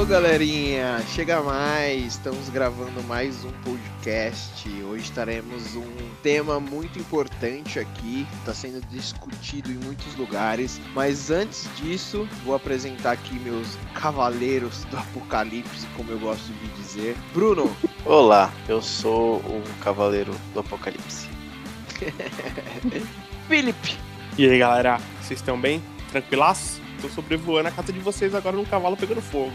Alô, galerinha! Chega mais! Estamos gravando mais um podcast. Hoje estaremos um tema muito importante aqui, está sendo discutido em muitos lugares. Mas antes disso, vou apresentar aqui meus cavaleiros do apocalipse, como eu gosto de dizer. Bruno! Olá, eu sou o cavaleiro do apocalipse. Felipe! E aí, galera, vocês estão bem? Tranquilaço? Tô sobrevoando a casa de vocês agora num cavalo pegando fogo.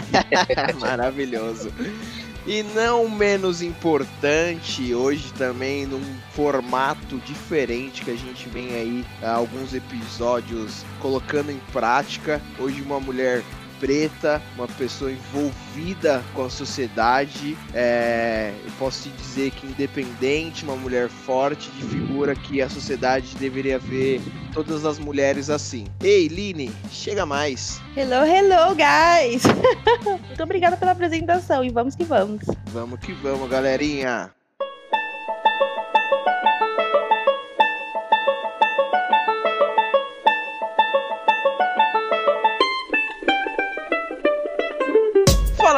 Maravilhoso. E não menos importante, hoje também num formato diferente que a gente vem aí alguns episódios colocando em prática. Hoje uma mulher preta, uma pessoa envolvida com a sociedade. É, eu posso te dizer que independente, uma mulher forte de figura que a sociedade deveria ver todas as mulheres assim. Ei, Line, chega mais. Hello, hello, guys! Muito obrigada pela apresentação e vamos que vamos. Vamos que vamos, galerinha.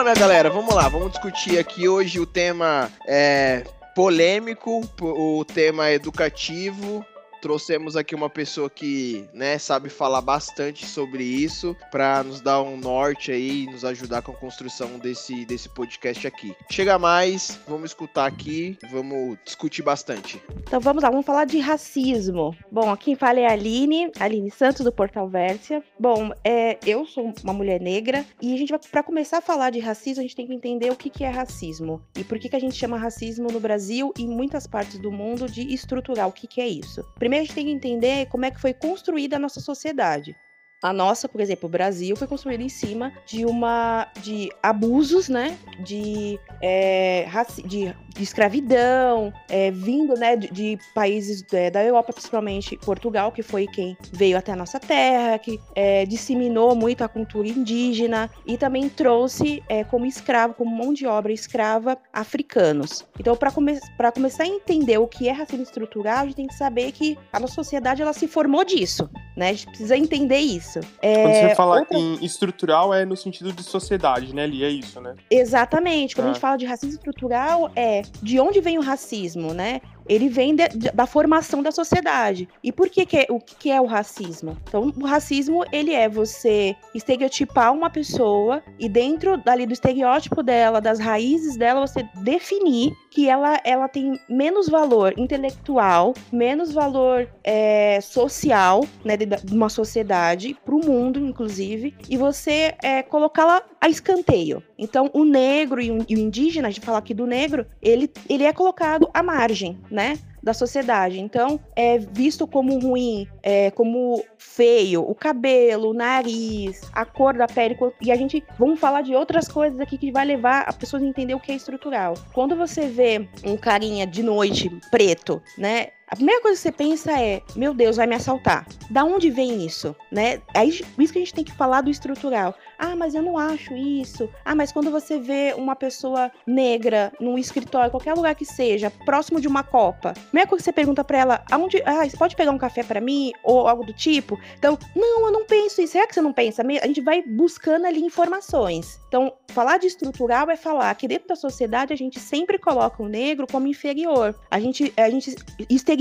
Fala, minha galera, vamos lá, vamos discutir aqui hoje o tema é polêmico, o tema educativo, trouxemos aqui uma pessoa que, né, sabe falar bastante sobre isso para nos dar um norte aí, nos ajudar com a construção desse, desse podcast aqui. Chega mais, vamos escutar aqui, vamos discutir bastante. Então vamos lá, vamos falar de racismo. Bom, quem fala é a Aline, Aline Santos do Portal Vérsia. Bom, é, eu sou uma mulher negra e a gente vai, para começar a falar de racismo, a gente tem que entender o que, que é racismo e por que, que a gente chama racismo no Brasil e em muitas partes do mundo de estrutural. O que, que é isso? Primeiro Primeiro a gente tem que entender como é que foi construída a nossa sociedade. A nossa, por exemplo, o Brasil foi construído em cima de uma de abusos, né, de, é, de de escravidão, é, vindo né, de, de países é, da Europa, principalmente Portugal, que foi quem veio até a nossa terra, que é, disseminou muito a cultura indígena e também trouxe é, como escravo, como mão de obra escrava, africanos. Então, para come começar a entender o que é racismo estrutural, a gente tem que saber que a nossa sociedade ela se formou disso, né? A gente precisa entender isso. É, Quando você fala outra... em estrutural, é no sentido de sociedade, né, Li? É isso, né? Exatamente. Quando a gente fala de racismo estrutural, é de onde vem o racismo, né? Ele vem de, de, da formação da sociedade. E por que, que é, o que é o racismo? Então, o racismo ele é você estereotipar uma pessoa e dentro dali do estereótipo dela, das raízes dela, você definir que ela, ela tem menos valor intelectual, menos valor é, social, né, de, de, uma sociedade, para o mundo, inclusive, e você é, colocá-la a escanteio. Então, o negro e o, e o indígena, a gente fala aqui do negro, ele, ele é colocado à margem, né? da sociedade. Então, é visto como ruim, é, como feio, o cabelo, o nariz, a cor da pele. E a gente vamos falar de outras coisas aqui que vai levar a pessoas a entender o que é estrutural. Quando você vê um carinha de noite preto, né? A primeira coisa que você pensa é, meu Deus, vai me assaltar. Da onde vem isso, né? É isso que a gente tem que falar do estrutural. Ah, mas eu não acho isso. Ah, mas quando você vê uma pessoa negra num escritório, qualquer lugar que seja, próximo de uma copa, a primeira coisa que você pergunta para ela, aonde, ah, você pode pegar um café para mim ou algo do tipo? Então, não, eu não penso isso. Será que você não pensa? A gente vai buscando ali informações. Então, falar de estrutural é falar que dentro da sociedade a gente sempre coloca o negro como inferior. A gente, a gente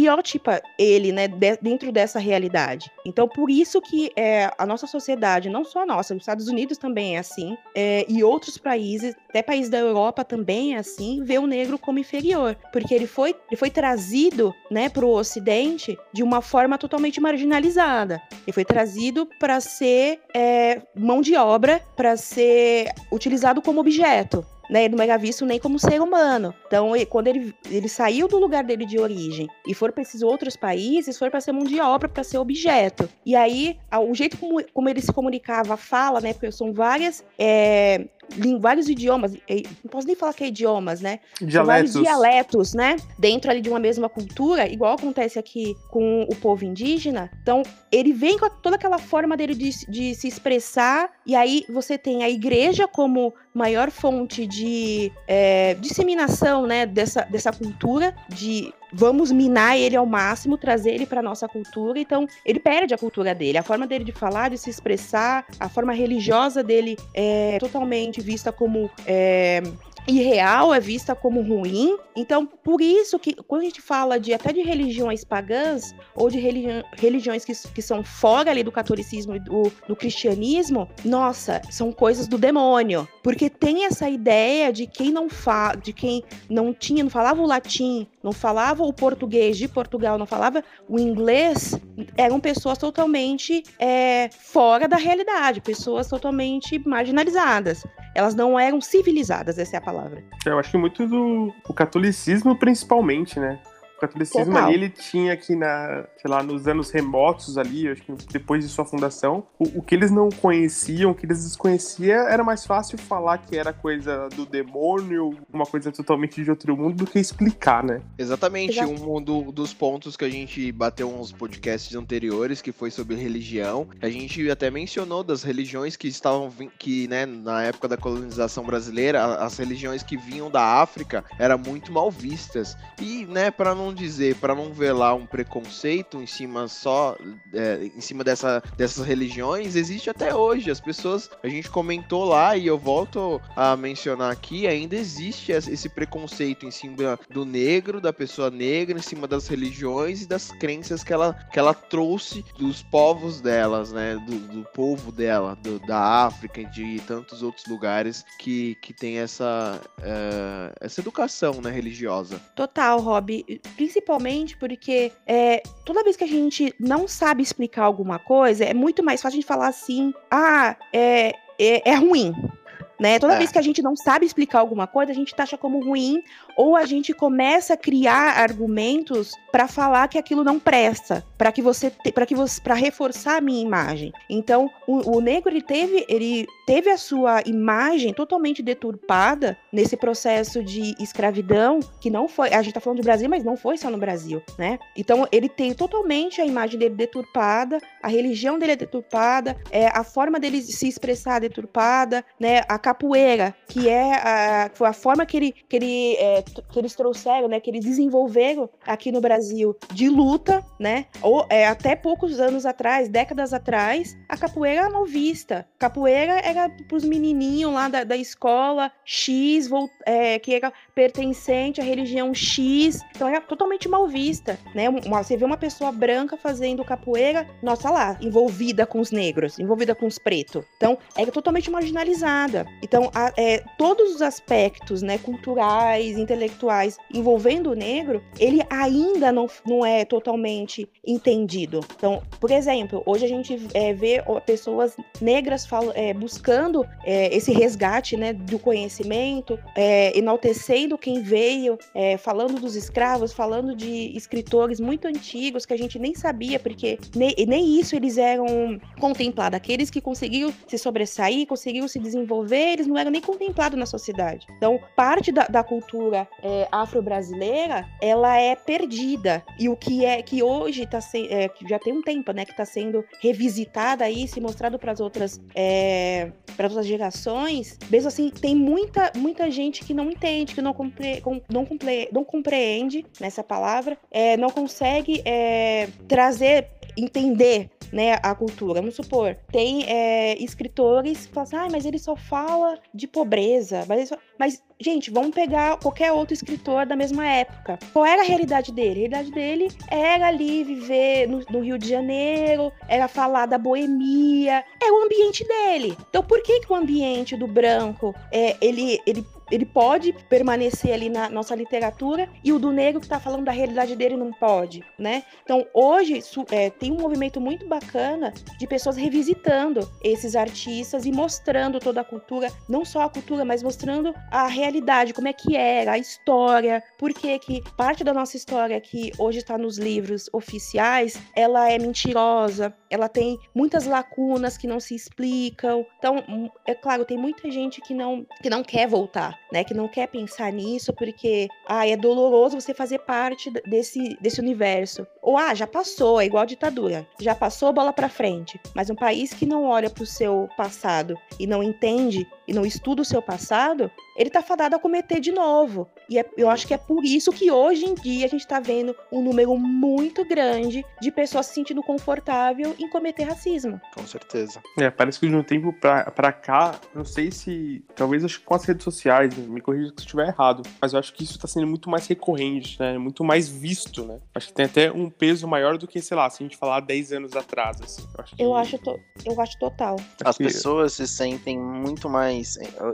estereotipa ele, né, de, dentro dessa realidade. Então, por isso que é, a nossa sociedade, não só a nossa, os Estados Unidos também é assim, é, e outros países, até países da Europa também é assim, vê o negro como inferior, porque ele foi, ele foi trazido, né, para o Ocidente de uma forma totalmente marginalizada. Ele foi trazido para ser é, mão de obra, para ser utilizado como objeto né, ele não era visto nem como ser humano. Então, quando ele, ele saiu do lugar dele de origem e for para esses outros países, foi para ser mão de obra, para ser objeto. E aí, o jeito como, como ele se comunicava, a fala, né, porque são várias é, vários idiomas, não posso nem falar que é idiomas, né? Dialetos. vários dialetos, né? Dentro ali de uma mesma cultura, igual acontece aqui com o povo indígena. Então, ele vem com toda aquela forma dele de, de se expressar, e aí você tem a igreja como maior fonte de é, disseminação, né, dessa, dessa cultura de vamos minar ele ao máximo, trazer ele para nossa cultura. Então, ele perde a cultura dele, a forma dele de falar, de se expressar, a forma religiosa dele é totalmente vista como é, irreal, é vista como ruim. Então, por isso que quando a gente fala de até de religiões pagãs ou de religi religiões que, que são fora ali do catolicismo e do, do cristianismo, nossa, são coisas do demônio. Porque tem essa ideia de quem não fa de quem não tinha, não falava o latim, não falava o português de Portugal, não falava o inglês, eram pessoas totalmente é, fora da realidade, pessoas totalmente marginalizadas. Elas não eram civilizadas, essa é a palavra. Eu acho que muito do catolicismo, principalmente, né? Catolicismo Total. ali, ele tinha aqui na, sei lá, nos anos remotos ali, acho que depois de sua fundação, o, o, que eles não conheciam, o que eles desconheciam, era mais fácil falar que era coisa do demônio, uma coisa totalmente de outro mundo, do que explicar, né? Exatamente, Exato. um do, dos pontos que a gente bateu uns podcasts anteriores, que foi sobre religião, a gente até mencionou das religiões que estavam, que, né, na época da colonização brasileira, as religiões que vinham da África eram muito mal vistas. E, né, para não dizer, para não velar um preconceito em cima só, é, em cima dessa, dessas religiões, existe até hoje. As pessoas, a gente comentou lá e eu volto a mencionar aqui, ainda existe esse preconceito em cima do negro, da pessoa negra, em cima das religiões e das crenças que ela, que ela trouxe dos povos delas, né, do, do povo dela, do, da África e de tantos outros lugares que, que tem essa, uh, essa educação né, religiosa. Total, Rob principalmente porque é, toda vez que a gente não sabe explicar alguma coisa, é muito mais fácil a gente falar assim: ah, é, é, é ruim. Né? Toda é. vez que a gente não sabe explicar alguma coisa, a gente taxa como ruim ou a gente começa a criar argumentos para falar que aquilo não presta, para que você para que você para reforçar a minha imagem. Então, o, o, negro ele teve ele teve a sua imagem totalmente deturpada nesse processo de escravidão, que não foi, a gente tá falando do Brasil, mas não foi só no Brasil, né? Então, ele tem totalmente a imagem dele deturpada, a religião dele é deturpada, é, a forma dele se expressar é deturpada, né? A capoeira, que é a, foi a forma que ele que ele é, que eles trouxeram, né, que eles desenvolveram aqui no Brasil de luta, né? Ou é, até poucos anos atrás, décadas atrás, a capoeira era mal vista. Capoeira era pros menininhos lá da, da escola X, é, que era pertencente à religião X, então era totalmente mal vista, né? Uma, você vê uma pessoa branca fazendo capoeira, nossa lá, envolvida com os negros, envolvida com os pretos. Então, era totalmente marginalizada. Então, a, é, todos os aspectos, né, culturais, intelectuais envolvendo o negro, ele ainda não, não é totalmente entendido. Então, por exemplo, hoje a gente é, vê pessoas negras falo, é, buscando é, esse resgate né, do conhecimento, é, enaltecendo quem veio, é, falando dos escravos, falando de escritores muito antigos que a gente nem sabia, porque nem, nem isso eles eram contemplados. Aqueles que conseguiram se sobressair, conseguiram se desenvolver, eles não eram nem contemplados na sociedade. Então, parte da, da cultura é, afro-brasileira, ela é perdida. E o que é que hoje está sendo, é, já tem um tempo, né, que está sendo revisitada aí, se mostrado para as outras, é, outras gerações, mesmo assim, tem muita, muita gente que não entende, que não, compre, não, compre, não compreende nessa palavra, é, não consegue é, trazer entender né, a cultura. Vamos supor, tem é, escritores que falam assim, ah, mas ele só fala de pobreza. Mas, mas, gente, vamos pegar qualquer outro escritor da mesma época. Qual era a realidade dele? A realidade dele era ali viver no, no Rio de Janeiro, era falar da boemia, é o ambiente dele. Então, por que, que o ambiente do branco, é, ele, ele ele pode permanecer ali na nossa literatura e o do negro que está falando da realidade dele não pode, né? Então hoje é, tem um movimento muito bacana de pessoas revisitando esses artistas e mostrando toda a cultura, não só a cultura, mas mostrando a realidade, como é que era, a história, por que que parte da nossa história que hoje está nos livros oficiais, ela é mentirosa, ela tem muitas lacunas que não se explicam. Então, hum, é claro, tem muita gente que não que não quer voltar né? Que não quer pensar nisso porque, ah, é doloroso você fazer parte desse, desse universo. Ou, ah, já passou, é igual ditadura. Já passou, bola para frente. Mas um país que não olha para o seu passado e não entende e não estuda o seu passado, ele tá fadado a cometer de novo. E é, eu acho que é por isso que hoje em dia a gente tá vendo um número muito grande de pessoas se sentindo confortável em cometer racismo. Com certeza. É, parece que de um tempo pra, pra cá, não sei se. Talvez acho que com as redes sociais, né, me corrija se estiver errado, mas eu acho que isso tá sendo muito mais recorrente, né? Muito mais visto, né? Acho que tem até um peso maior do que, sei lá, se a gente falar 10 anos atrás. Assim. Eu acho, que... eu, acho to... eu acho total. As pessoas se sentem muito mais.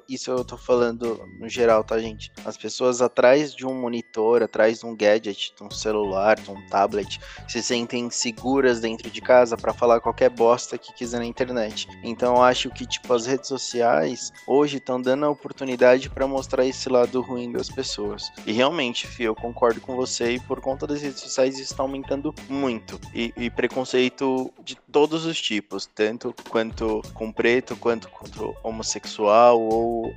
Isso eu tô falando no geral, tá, gente? As pessoas atrás de um monitor, atrás de um gadget, de um celular, de um tablet, se sentem seguras dentro de casa para falar qualquer bosta que quiser na internet. Então eu acho que, tipo, as redes sociais hoje estão dando a oportunidade para mostrar esse lado ruim das pessoas. E realmente, Fih, eu concordo com você e por conta das redes sociais isso está aumentando muito. E, e preconceito de todos os tipos, tanto quanto com preto, quanto contra homossexual ou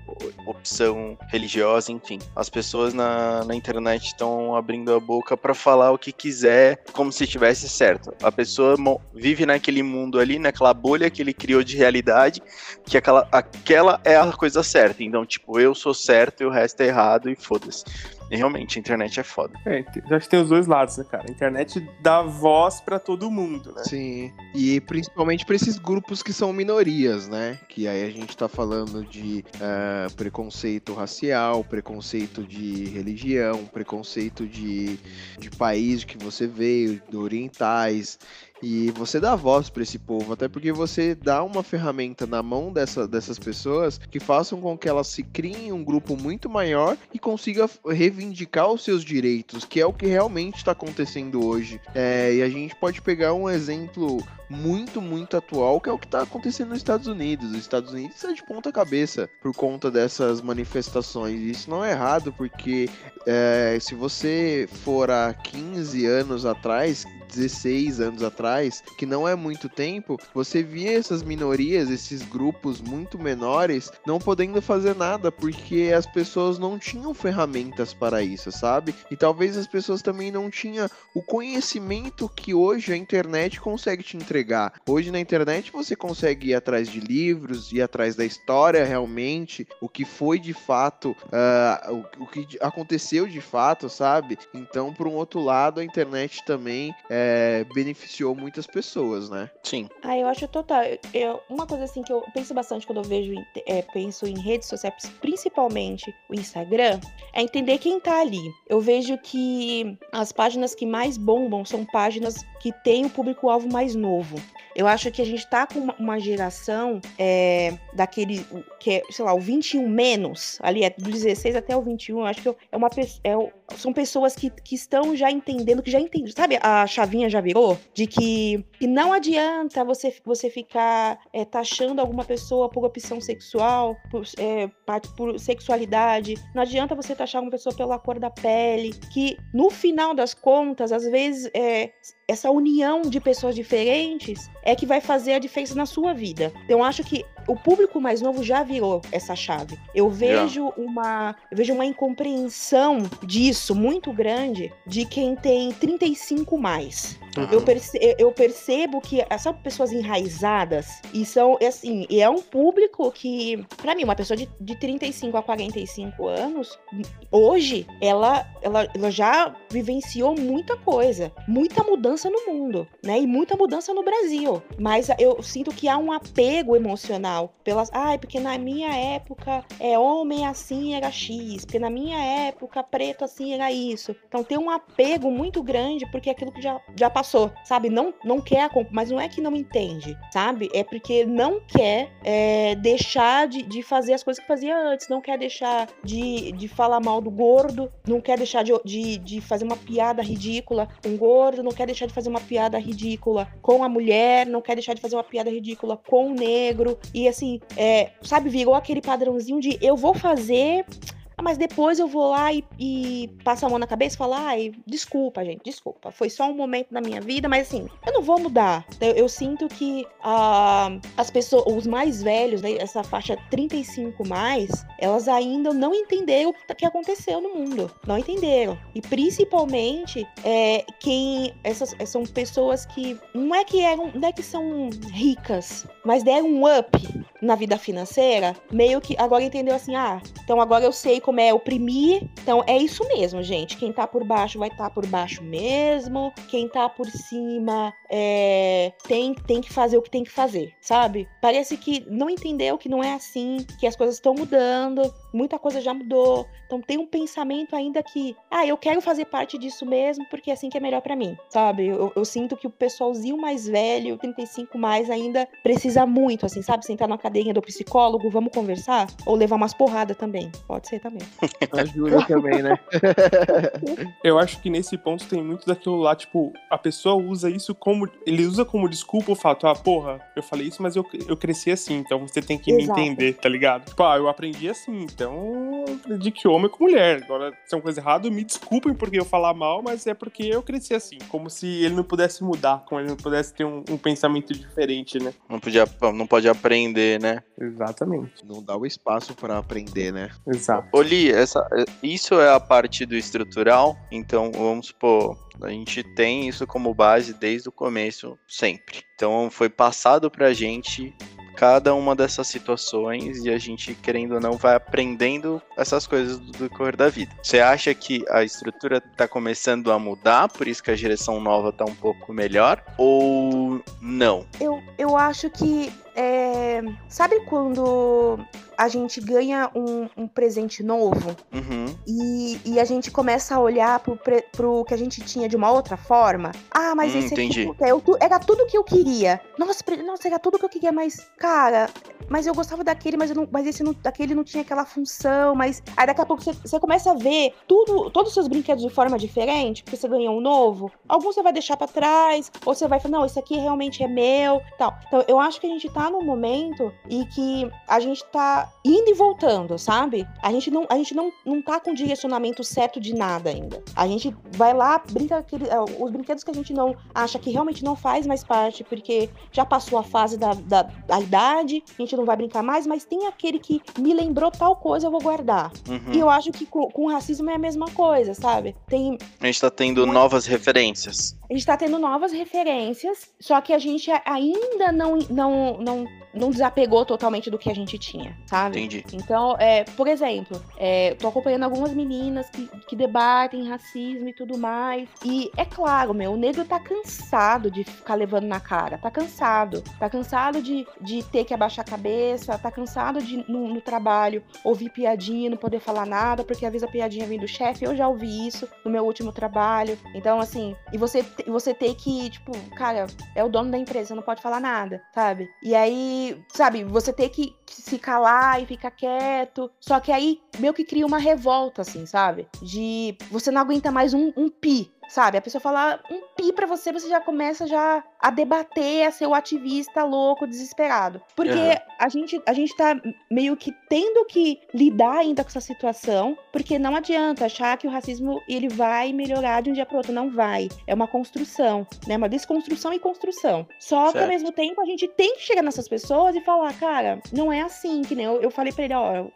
opção religiosa, enfim. As pessoas na, na internet estão abrindo a boca para falar o que quiser, como se estivesse certo. A pessoa vive naquele mundo ali, naquela bolha que ele criou de realidade, que aquela, aquela é a coisa certa. Então, tipo, eu sou certo e o resto é errado e foda-se. E realmente, a internet é foda. É, acho que tem os dois lados, né, cara? A internet dá voz para todo mundo, né? Sim. E principalmente para esses grupos que são minorias, né? Que aí a gente tá falando de uh, preconceito racial, preconceito de religião, preconceito de, de país que você veio, de orientais. E você dá voz para esse povo, até porque você dá uma ferramenta na mão dessa, dessas pessoas que façam com que elas se criem um grupo muito maior e consiga reivindicar os seus direitos, que é o que realmente está acontecendo hoje. É, e a gente pode pegar um exemplo muito, muito atual, que é o que está acontecendo nos Estados Unidos. Os Estados Unidos está de ponta cabeça por conta dessas manifestações. Isso não é errado, porque é, se você for há 15 anos atrás, 16 anos atrás, que não é muito tempo, você via essas minorias, esses grupos muito menores, não podendo fazer nada porque as pessoas não tinham ferramentas para isso, sabe? E talvez as pessoas também não tinham o conhecimento que hoje a internet consegue te entregar. Hoje na internet você consegue ir atrás de livros, ir atrás da história realmente, o que foi de fato, uh, o, o, que aconteceu de fato, sabe? Então, por um outro lado, a internet também é, beneficiou muitas pessoas, né? Sim. Ah, eu acho total. Eu, uma coisa assim que eu penso bastante quando eu vejo, é, penso em redes sociais, principalmente o Instagram, é entender quem tá ali. Eu vejo que as páginas que mais bombam são páginas que têm o público-alvo mais novo. Eu acho que a gente tá com uma geração é, daquele que é, sei lá, o 21 menos, ali é do 16 até o 21, eu acho que é uma é, são pessoas que, que estão já entendendo, que já entendem, sabe? A chavinha já virou de que, que não adianta você, você ficar é, taxando alguma pessoa por opção sexual, por, é, por sexualidade, não adianta você taxar uma pessoa pela cor da pele, que no final das contas, às vezes, é, essa união de pessoas diferentes é que vai fazer a diferença na sua vida. Então, eu acho que o público mais novo já virou essa chave. Eu vejo yeah. uma eu vejo uma incompreensão disso muito grande de quem tem 35 mais. Uhum. Eu, perce eu percebo que são pessoas enraizadas e são, assim, e é um público que, para mim, uma pessoa de, de 35 a 45 anos, hoje, ela, ela, ela já vivenciou muita coisa, muita mudança no mundo, né? E muita mudança no Brasil. Mas eu sinto que há um apego emocional pelas. Ai, porque na minha época é homem assim era X, porque na minha época preto assim era isso. Então tem um apego muito grande porque aquilo que já, já passou passou, sabe? Não, não quer, mas não é que não entende, sabe? É porque não quer é, deixar de, de fazer as coisas que fazia antes, não quer deixar de, de falar mal do gordo, não quer deixar de, de, de fazer uma piada ridícula com o gordo, não quer deixar de fazer uma piada ridícula com a mulher, não quer deixar de fazer uma piada ridícula com o negro. E assim, é, sabe, virou aquele padrãozinho de eu vou fazer ah, mas depois eu vou lá e, e passo a mão na cabeça e falo, ai, desculpa, gente, desculpa. Foi só um momento da minha vida, mas assim, eu não vou mudar. Eu, eu sinto que uh, as pessoas, os mais velhos, né, essa faixa 35 mais, elas ainda não entenderam o que aconteceu no mundo. Não entenderam. E principalmente é, quem. Essas são pessoas que não é que eram, não é que são ricas, mas deram um up na vida financeira, meio que agora entendeu assim, ah, então agora eu sei como é oprimir. Então é isso mesmo, gente. Quem tá por baixo vai estar tá por baixo mesmo. Quem tá por cima é, tem, tem que fazer o que tem que fazer, sabe? Parece que não entendeu que não é assim, que as coisas estão mudando, muita coisa já mudou. Então tem um pensamento ainda que, ah, eu quero fazer parte disso mesmo, porque é assim que é melhor para mim, sabe? Eu, eu, sinto que o pessoalzinho mais velho, 35 mais, ainda precisa muito, assim, sabe? Sentar na cadeirinha do psicólogo, vamos conversar? Ou levar umas porradas também. Pode ser também. Ajuda também, né? eu acho que nesse ponto tem muito daquilo lá, tipo, a pessoa usa isso como. Ele usa como desculpa o fato, ah, porra, eu falei isso, mas eu, eu cresci assim, então você tem que Exato. me entender, tá ligado? Tipo, ah, eu aprendi assim, então de que homem com mulher. Agora, se é uma coisa errada, me desculpem porque eu falar mal, mas é porque eu cresci assim. Como se ele não pudesse mudar, como ele não pudesse ter um, um pensamento diferente, né? Não, podia, não pode aprender, né? Exatamente. Não dá o espaço para aprender, né? Exato. Oli, essa, isso é a parte do estrutural, então vamos supor, a gente tem isso como base desde o começo, sempre. Então foi passado pra gente cada uma dessas situações e a gente, querendo ou não, vai aprendendo essas coisas do decorrer da vida. Você acha que a estrutura está começando a mudar, por isso que a direção nova está um pouco melhor? Ou não? Eu, eu acho que. É... Sabe quando a gente ganha um, um presente novo uhum. e, e, a gente começa a olhar pro, pro que a gente tinha de uma outra forma. Ah, mas hum, esse aqui é era tudo que eu queria. Nossa, nossa, era tudo que eu queria, mas, cara, mas eu gostava daquele, mas, não, mas esse não, daquele não tinha aquela função, mas. Aí daqui a pouco você, você começa a ver tudo, todos os seus brinquedos de forma diferente, porque você ganhou um novo. Alguns você vai deixar para trás, ou você vai falar, não, esse aqui realmente é meu, tal. Então, eu acho que a gente tá num momento e que a gente tá indo e voltando, sabe? A gente não, a gente não, não tá com direcionamento certo de nada ainda. A gente vai lá, brinca aquele, é, os brinquedos que a gente não acha que realmente não faz mais parte, porque já passou a fase da, da, da idade, a gente não vai brincar mais, mas tem aquele que me lembrou tal coisa, eu vou guardar. Uhum. E eu acho que com, com racismo é a mesma coisa, sabe? Tem. A gente tá tendo novas referências. A gente tá tendo novas referências, só que a gente ainda não, não, não não desapegou totalmente do que a gente tinha, sabe? Entendi. Então, é, por exemplo, é, tô acompanhando algumas meninas que, que debatem racismo e tudo mais. E é claro, meu, o negro tá cansado de ficar levando na cara. Tá cansado. Tá cansado de, de ter que abaixar a cabeça. Tá cansado de, no, no trabalho, ouvir piadinha não poder falar nada, porque às vezes a piadinha vem do chefe. Eu já ouvi isso no meu último trabalho. Então, assim, e você, você ter que, tipo, cara, é o dono da empresa, não pode falar nada, sabe? E aí sabe, você ter que, que se calar e ficar quieto. Só que aí meio que cria uma revolta, assim, sabe? De você não aguenta mais um, um pi sabe? A pessoa fala um pi para você, você já começa já a debater, a ser o ativista louco, desesperado. Porque uhum. a, gente, a gente tá meio que tendo que lidar ainda com essa situação, porque não adianta achar que o racismo ele vai melhorar de um dia para outro, não vai. É uma construção, né? Uma desconstrução e construção. Só certo. que ao mesmo tempo a gente tem que chegar nessas pessoas e falar, cara, não é assim, que nem eu, eu falei para ele, ó,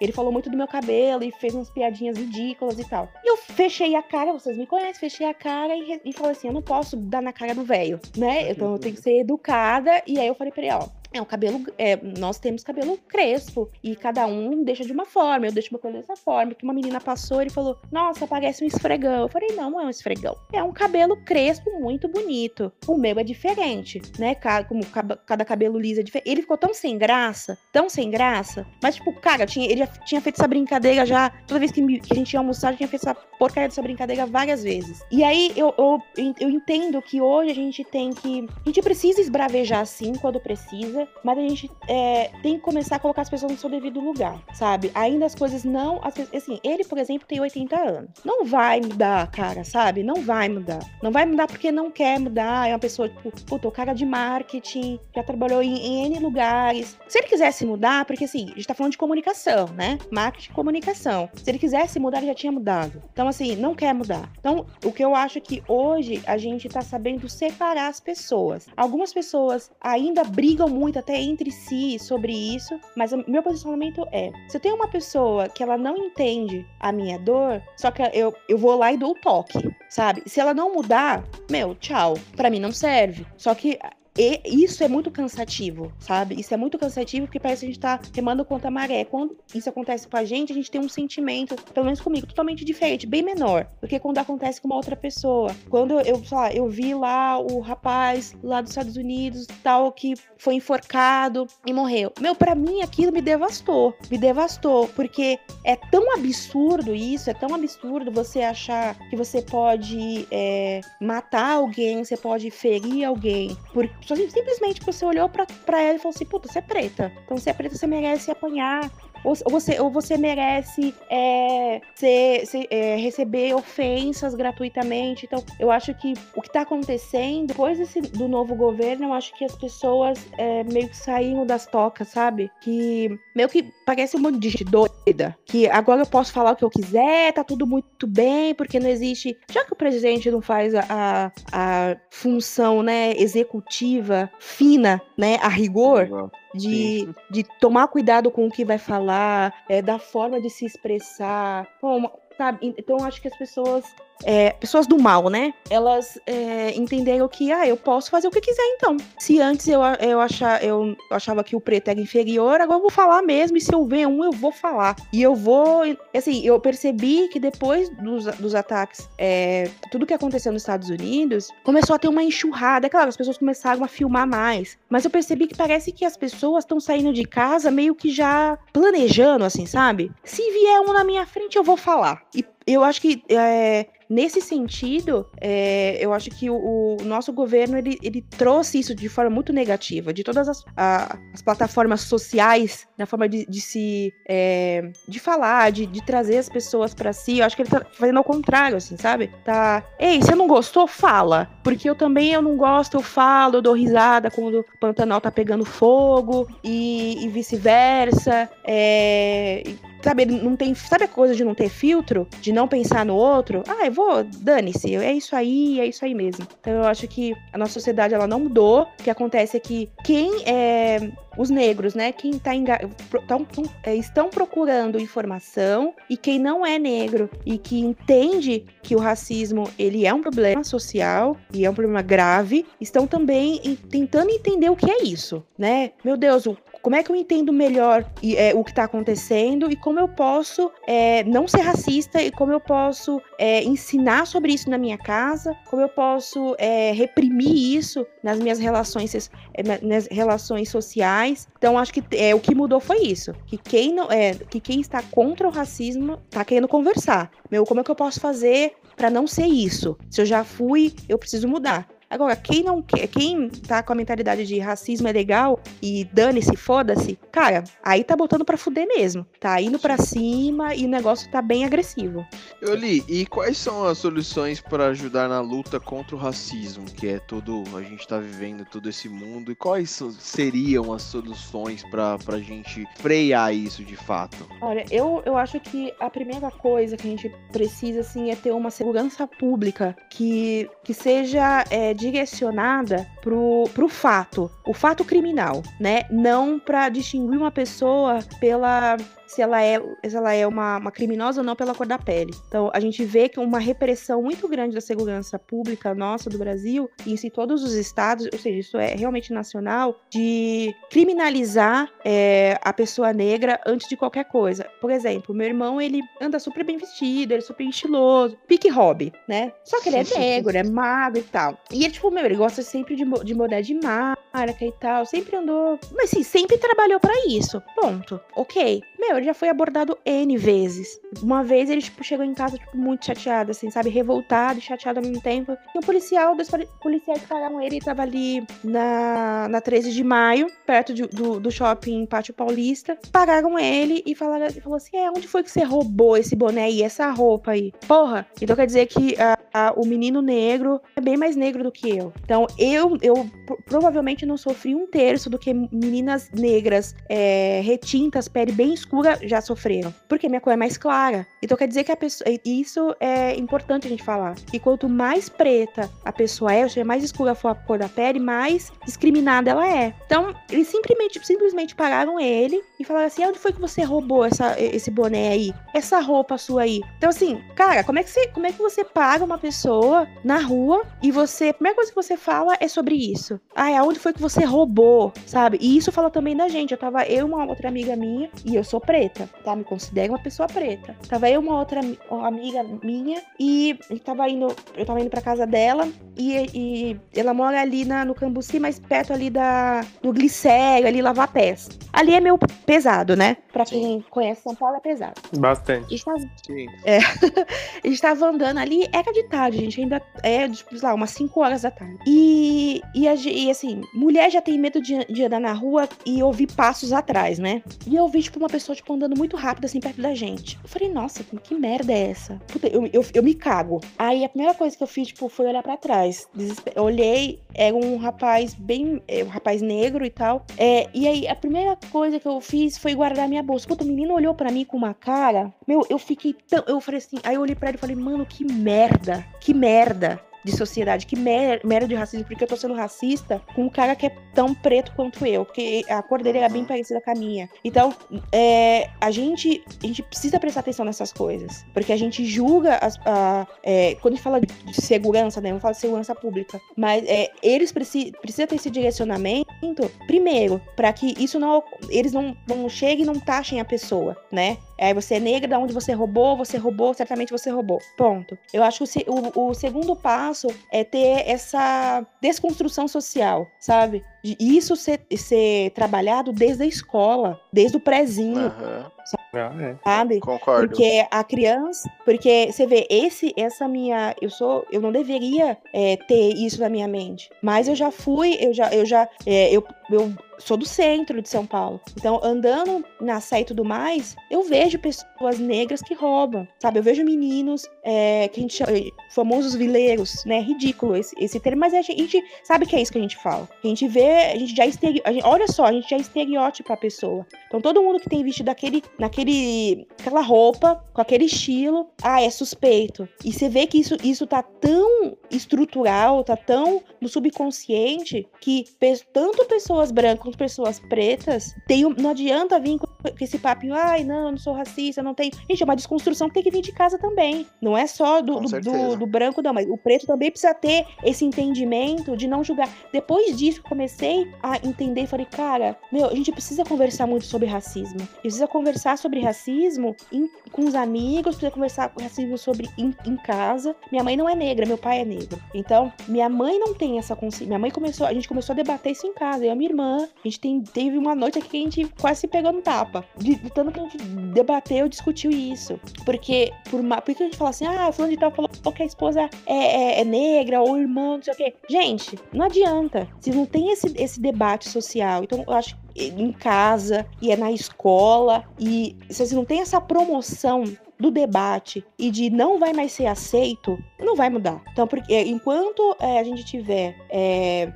ele falou muito do meu cabelo e fez umas piadinhas ridículas e tal. E eu fechei a cara, vocês me conhecem, fechei a cara e, e falei assim: eu não posso dar na cara do velho, né? Então eu tenho que ser educada. E aí eu falei pra ele: ó, é um cabelo. É, nós temos cabelo crespo. E cada um deixa de uma forma. Eu deixo uma coisa dessa forma. Que uma menina passou e falou: Nossa, parece um esfregão. Eu falei: Não, não é um esfregão. É um cabelo crespo muito bonito. O meu é diferente, né? Como cada cabelo liso é diferente. Ele ficou tão sem graça, tão sem graça. Mas, tipo, cara, tinha, ele já tinha feito essa brincadeira já. Toda vez que, que a gente ia almoçar, já tinha feito essa porcaria dessa brincadeira várias vezes. E aí eu, eu, eu entendo que hoje a gente tem que. A gente precisa esbravejar assim quando precisa mas a gente é, tem que começar a colocar as pessoas no seu devido lugar, sabe? Ainda as coisas não. As, assim, ele, por exemplo, tem 80 anos. Não vai mudar, cara, sabe? Não vai mudar. Não vai mudar porque não quer mudar. É uma pessoa, tipo, puta, o cara de marketing, já trabalhou em, em N lugares. Se ele quisesse mudar, porque assim, a gente tá falando de comunicação, né? Marketing e comunicação. Se ele quisesse mudar, ele já tinha mudado. Então, assim, não quer mudar. Então, o que eu acho é que hoje a gente tá sabendo separar as pessoas. Algumas pessoas ainda brigam muito muito até entre si sobre isso, mas o meu posicionamento é: se eu tenho uma pessoa que ela não entende a minha dor, só que eu, eu vou lá e dou o toque, sabe? Se ela não mudar, meu, tchau. Para mim não serve. Só que e isso é muito cansativo, sabe? Isso é muito cansativo porque parece que a gente tá remando contra a maré. Quando isso acontece com a gente, a gente tem um sentimento, pelo menos comigo, totalmente diferente, bem menor do que quando acontece com uma outra pessoa. Quando eu, sei lá, eu vi lá o rapaz lá dos Estados Unidos, tal, que foi enforcado e morreu. Meu, para mim aquilo me devastou. Me devastou, porque é tão absurdo isso, é tão absurdo você achar que você pode é, matar alguém, você pode ferir alguém, por, simplesmente você olhou para ela e falou assim: puta, você é preta. Então, você é preta, você merece apanhar ou, você, ou você merece é, ser, ser, é, receber ofensas gratuitamente. Então, eu acho que o que está acontecendo, depois desse, do novo governo, eu acho que as pessoas é, meio que saíram das tocas, sabe? Que meio que parece um monte de gente doida. Que agora eu posso falar o que eu quiser, tá tudo muito bem, porque não existe. Já que o presidente não faz a, a, função né, executiva fina, né, a rigor de, de tomar cuidado com o que vai falar, é, da forma de se expressar. Bom, sabe? Então acho que as pessoas é, pessoas do mal, né? Elas é, entenderam que, ah, eu posso fazer o que quiser então. Se antes eu, eu, achar, eu achava que o preto era inferior, agora eu vou falar mesmo, e se eu ver um, eu vou falar. E eu vou. Assim, eu percebi que depois dos, dos ataques, é, tudo que aconteceu nos Estados Unidos, começou a ter uma enxurrada. É claro, as pessoas começaram a filmar mais. Mas eu percebi que parece que as pessoas estão saindo de casa meio que já planejando, assim, sabe? Se vier um na minha frente, eu vou falar. E eu acho que é, Nesse sentido, é, eu acho que o, o, nosso governo ele, ele trouxe isso de forma muito negativa, de todas as, a, as plataformas sociais, na forma de, de se é, de falar, de, de, trazer as pessoas para si. Eu acho que ele tá fazendo ao contrário, assim, sabe? Tá, ei, você não gostou? Fala, porque eu também eu não gosto, eu falo, eu dou risada quando o Pantanal tá pegando fogo e, e vice-versa. É, Sabe, não tem. Sabe a coisa de não ter filtro? De não pensar no outro? Ah, eu vou, dane-se, é isso aí, é isso aí mesmo. Então eu acho que a nossa sociedade ela não mudou. O que acontece é que quem é. Os negros, né? Quem tá enga... tão, tão, é, estão procurando informação e quem não é negro e que entende que o racismo ele é um problema social e é um problema grave, estão também tentando entender o que é isso, né? Meu Deus, o como é que eu entendo melhor é, o que está acontecendo e como eu posso é, não ser racista e como eu posso é, ensinar sobre isso na minha casa, como eu posso é, reprimir isso nas minhas relações, é, nas relações sociais. Então, acho que é, o que mudou foi isso. Que quem, não, é, que quem está contra o racismo está querendo conversar. Meu, como é que eu posso fazer para não ser isso? Se eu já fui, eu preciso mudar. Agora, quem não quer, quem tá com a mentalidade de racismo é legal e dane-se, foda-se, cara, aí tá botando pra fuder mesmo. Tá indo para cima e o negócio tá bem agressivo. Eu li, e quais são as soluções para ajudar na luta contra o racismo, que é todo, a gente tá vivendo todo esse mundo, e quais seriam as soluções pra, pra gente frear isso de fato? Olha, eu, eu acho que a primeira coisa que a gente precisa, assim, é ter uma segurança pública que, que seja é, direcionada pro, pro fato, o fato criminal, né? Não para distinguir uma pessoa pela se ela é, se ela é uma, uma criminosa ou não pela cor da pele. Então, a gente vê que uma repressão muito grande da segurança pública nossa do Brasil, e isso em todos os estados, ou seja, isso é realmente nacional, de criminalizar é, a pessoa negra antes de qualquer coisa. Por exemplo, meu irmão, ele anda super bem vestido, ele é super estiloso, pique hobby, né? Só que ele é negro, é magro e tal. E ele, tipo, meu, ele gosta sempre de, de mudar de marca e tal, sempre andou, mas sim, sempre trabalhou para isso. Ponto. Ok. Meu, ele já foi abordado N vezes. Uma vez ele, tipo, chegou em casa, tipo, muito chateado, assim, sabe? Revoltado e chateado ao mesmo tempo. E um policial, dois policiais pararam ele, ele tava ali na, na 13 de maio, perto de, do, do shopping Pátio Paulista. Pararam ele e falaram, falou assim: é, onde foi que você roubou esse boné e essa roupa aí? Porra! Então quer dizer que a, a, o menino negro é bem mais negro do que eu. Então eu, eu provavelmente não sofri um terço do que meninas negras é, retintas, pele bem escura escura já sofreram, porque minha cor é mais clara. Então quer dizer que a pessoa, isso é importante a gente falar. E quanto mais preta a pessoa é, ou seja, mais escura for a cor da pele, mais discriminada ela é. Então, eles simplesmente, simplesmente pararam ele e falaram assim: onde foi que você roubou essa, esse boné aí? Essa roupa sua aí? Então, assim, cara, como é que você, como é que você paga uma, pessoa na rua e você, a primeira coisa que você fala é sobre isso. Ah, aonde foi que você roubou, sabe? E isso fala também da gente. Eu tava eu uma outra amiga minha e eu sou preta, tá? Me considero uma pessoa preta. Tava eu uma outra amiga minha e tava indo, eu tava indo pra casa dela e, e ela mora ali na, no Cambuci, mas perto ali da do Glicério, ali lavar pés. Ali é meio pesado, né? Pra Sim. quem conhece São Paulo é pesado. Bastante. A gente tava, Sim. É, a gente tava andando ali, era de tarde, gente, ainda é, tipo, lá, umas 5 horas da tarde. E, e, e, assim, mulher já tem medo de, de andar na rua e ouvir passos atrás, né? E eu vi, tipo, uma pessoa, tipo, andando muito rápido, assim, perto da gente. Eu falei, nossa, que merda é essa? Puta, eu, eu, eu me cago. Aí a primeira coisa que eu fiz, tipo, foi olhar para trás. Eu olhei, era um rapaz bem. É, um rapaz negro e tal. É, e aí, a primeira coisa que eu fiz foi guardar minha bolsa. Puta, o menino olhou para mim com uma cara. Meu, eu fiquei tão. Eu falei assim. Aí eu olhei pra ele e falei, mano, que merda. Que merda de sociedade, que merda de racismo, porque eu tô sendo racista com um cara que é tão preto quanto eu, porque a cor dele era bem parecida com a minha. Então, é, a, gente, a gente precisa prestar atenção nessas coisas, porque a gente julga, as, a, é, quando a gente fala de segurança, né, vamos falar de segurança pública, mas é, eles precisam precisa ter esse direcionamento, primeiro, para que isso não, eles não, não cheguem e não taxem a pessoa, né? Aí você é negra, da onde você roubou, você roubou, certamente você roubou. Ponto. Eu acho que o, o, o segundo passo é ter essa desconstrução social, sabe? Isso ser, ser trabalhado desde a escola, desde o prézinho. Uhum. Sabe? Ah, é. Concordo. Porque a criança. Porque você vê, esse, essa minha. Eu sou. Eu não deveria é, ter isso na minha mente. Mas eu já fui, eu já. Eu já é, eu, eu sou do centro de São Paulo. Então, andando na Sé e tudo mais, eu vejo pessoas negras que roubam, sabe? Eu vejo meninos é, que a gente chama famosos vileiros, né? Ridículo esse, esse termo, mas a gente sabe que é isso que a gente fala. A gente vê a gente já estere... gente... olha só, a gente já estereótipa a pessoa. Então todo mundo que tem vestido daquele, naquele, aquela roupa, com aquele estilo, ah, é suspeito. E você vê que isso, isso tá tão estrutural, tá tão no subconsciente que tanto pessoas brancas quanto pessoas pretas tem, não adianta vir com esse papo, ai, não, eu não sou racista, não tenho. Gente, é uma desconstrução que tem que vir de casa também. Não é só do, do, do, do branco, não, mas o preto também precisa ter esse entendimento de não julgar. Depois disso, comecei comecei a entender e falei, cara, meu, a gente precisa conversar muito sobre racismo. Precisa conversar sobre racismo em, com os amigos, precisa conversar racismo sobre em, em, casa. Minha mãe não é negra, meu pai é negro. Então, minha mãe não tem essa consciência. Minha mãe começou, a gente começou a debater isso em casa. Eu e minha irmã, a gente tem, teve uma noite aqui que a gente quase se pegou no tapa. De, de tanto que a gente debateu, discutiu isso. Porque, por uma, porque a gente fala assim, ah, fulano de tal falou que a esposa é, é, é negra, ou irmão, não sei o quê. Gente, não adianta. Se não tem esse, esse debate social. Então, eu acho em casa e é na escola e se você não tem essa promoção do debate e de não vai mais ser aceito, não vai mudar. Então, porque enquanto é, a gente tiver é,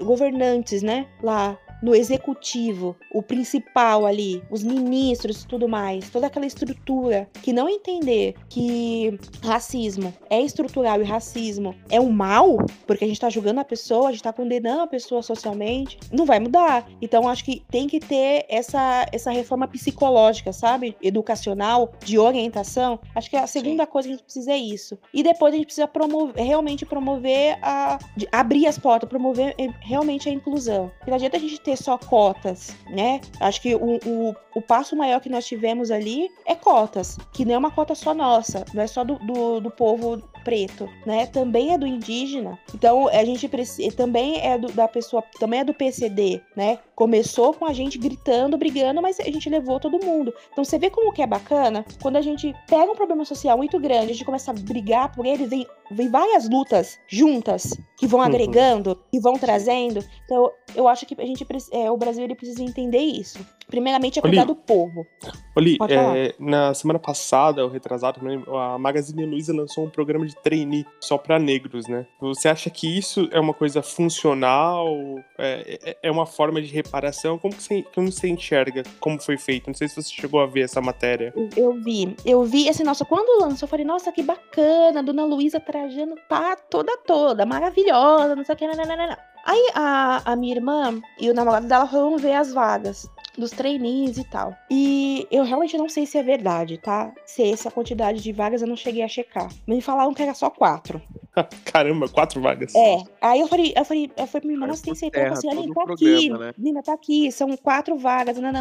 governantes, né, lá no executivo, o principal ali, os ministros e tudo mais, toda aquela estrutura que não entender que racismo é estrutural e racismo é um mal, porque a gente tá julgando a pessoa, a gente tá condenando a pessoa socialmente, não vai mudar. Então acho que tem que ter essa, essa reforma psicológica, sabe? Educacional, de orientação. Acho que a segunda Sim. coisa que a gente precisa é isso. E depois a gente precisa promover, realmente promover a. abrir as portas, promover eh, realmente a inclusão. Porque não adianta a gente ter só cotas, né? Acho que o, o, o, passo maior que nós tivemos ali é cotas, que não é uma cota só nossa, não é só do, do, do povo preto, né? Também é do indígena. Então a gente precisa, também é do, da pessoa, também é do PCD, né? Começou com a gente gritando, brigando, mas a gente levou todo mundo. Então você vê como que é bacana quando a gente pega um problema social muito grande, a gente começa a brigar por ele, vem, vem várias lutas juntas que vão uhum. agregando e vão trazendo. Então eu acho que a gente é, o Brasil ele precisa entender isso. Primeiramente é cuidar Oli, do povo. Oli, é, na semana passada, ou retrasado, a Magazine Luiza lançou um programa de trainee só para negros, né? Você acha que isso é uma coisa funcional? É, é, é uma forma de Como que você, como você enxerga como foi feito? Não sei se você chegou a ver essa matéria. Eu vi. Eu vi, assim, nossa, quando lançou, eu falei, nossa, que bacana, Dona Luísa Trajano tá toda, toda, maravilhosa, não sei o que, não, não, não, não. Aí a, a minha irmã e o namorado dela foram ver as vagas. dos trainees e tal. E eu realmente não sei se é verdade, tá? Se essa quantidade de vagas eu não cheguei a checar. Me falaram que era só quatro. Caramba, quatro vagas. É. Aí eu falei, eu falei, eu falei pra minha irmã, nossa, tem certeza? Assim, Aline, tá aqui. Né? Nina, tá aqui. São quatro vagas. Não,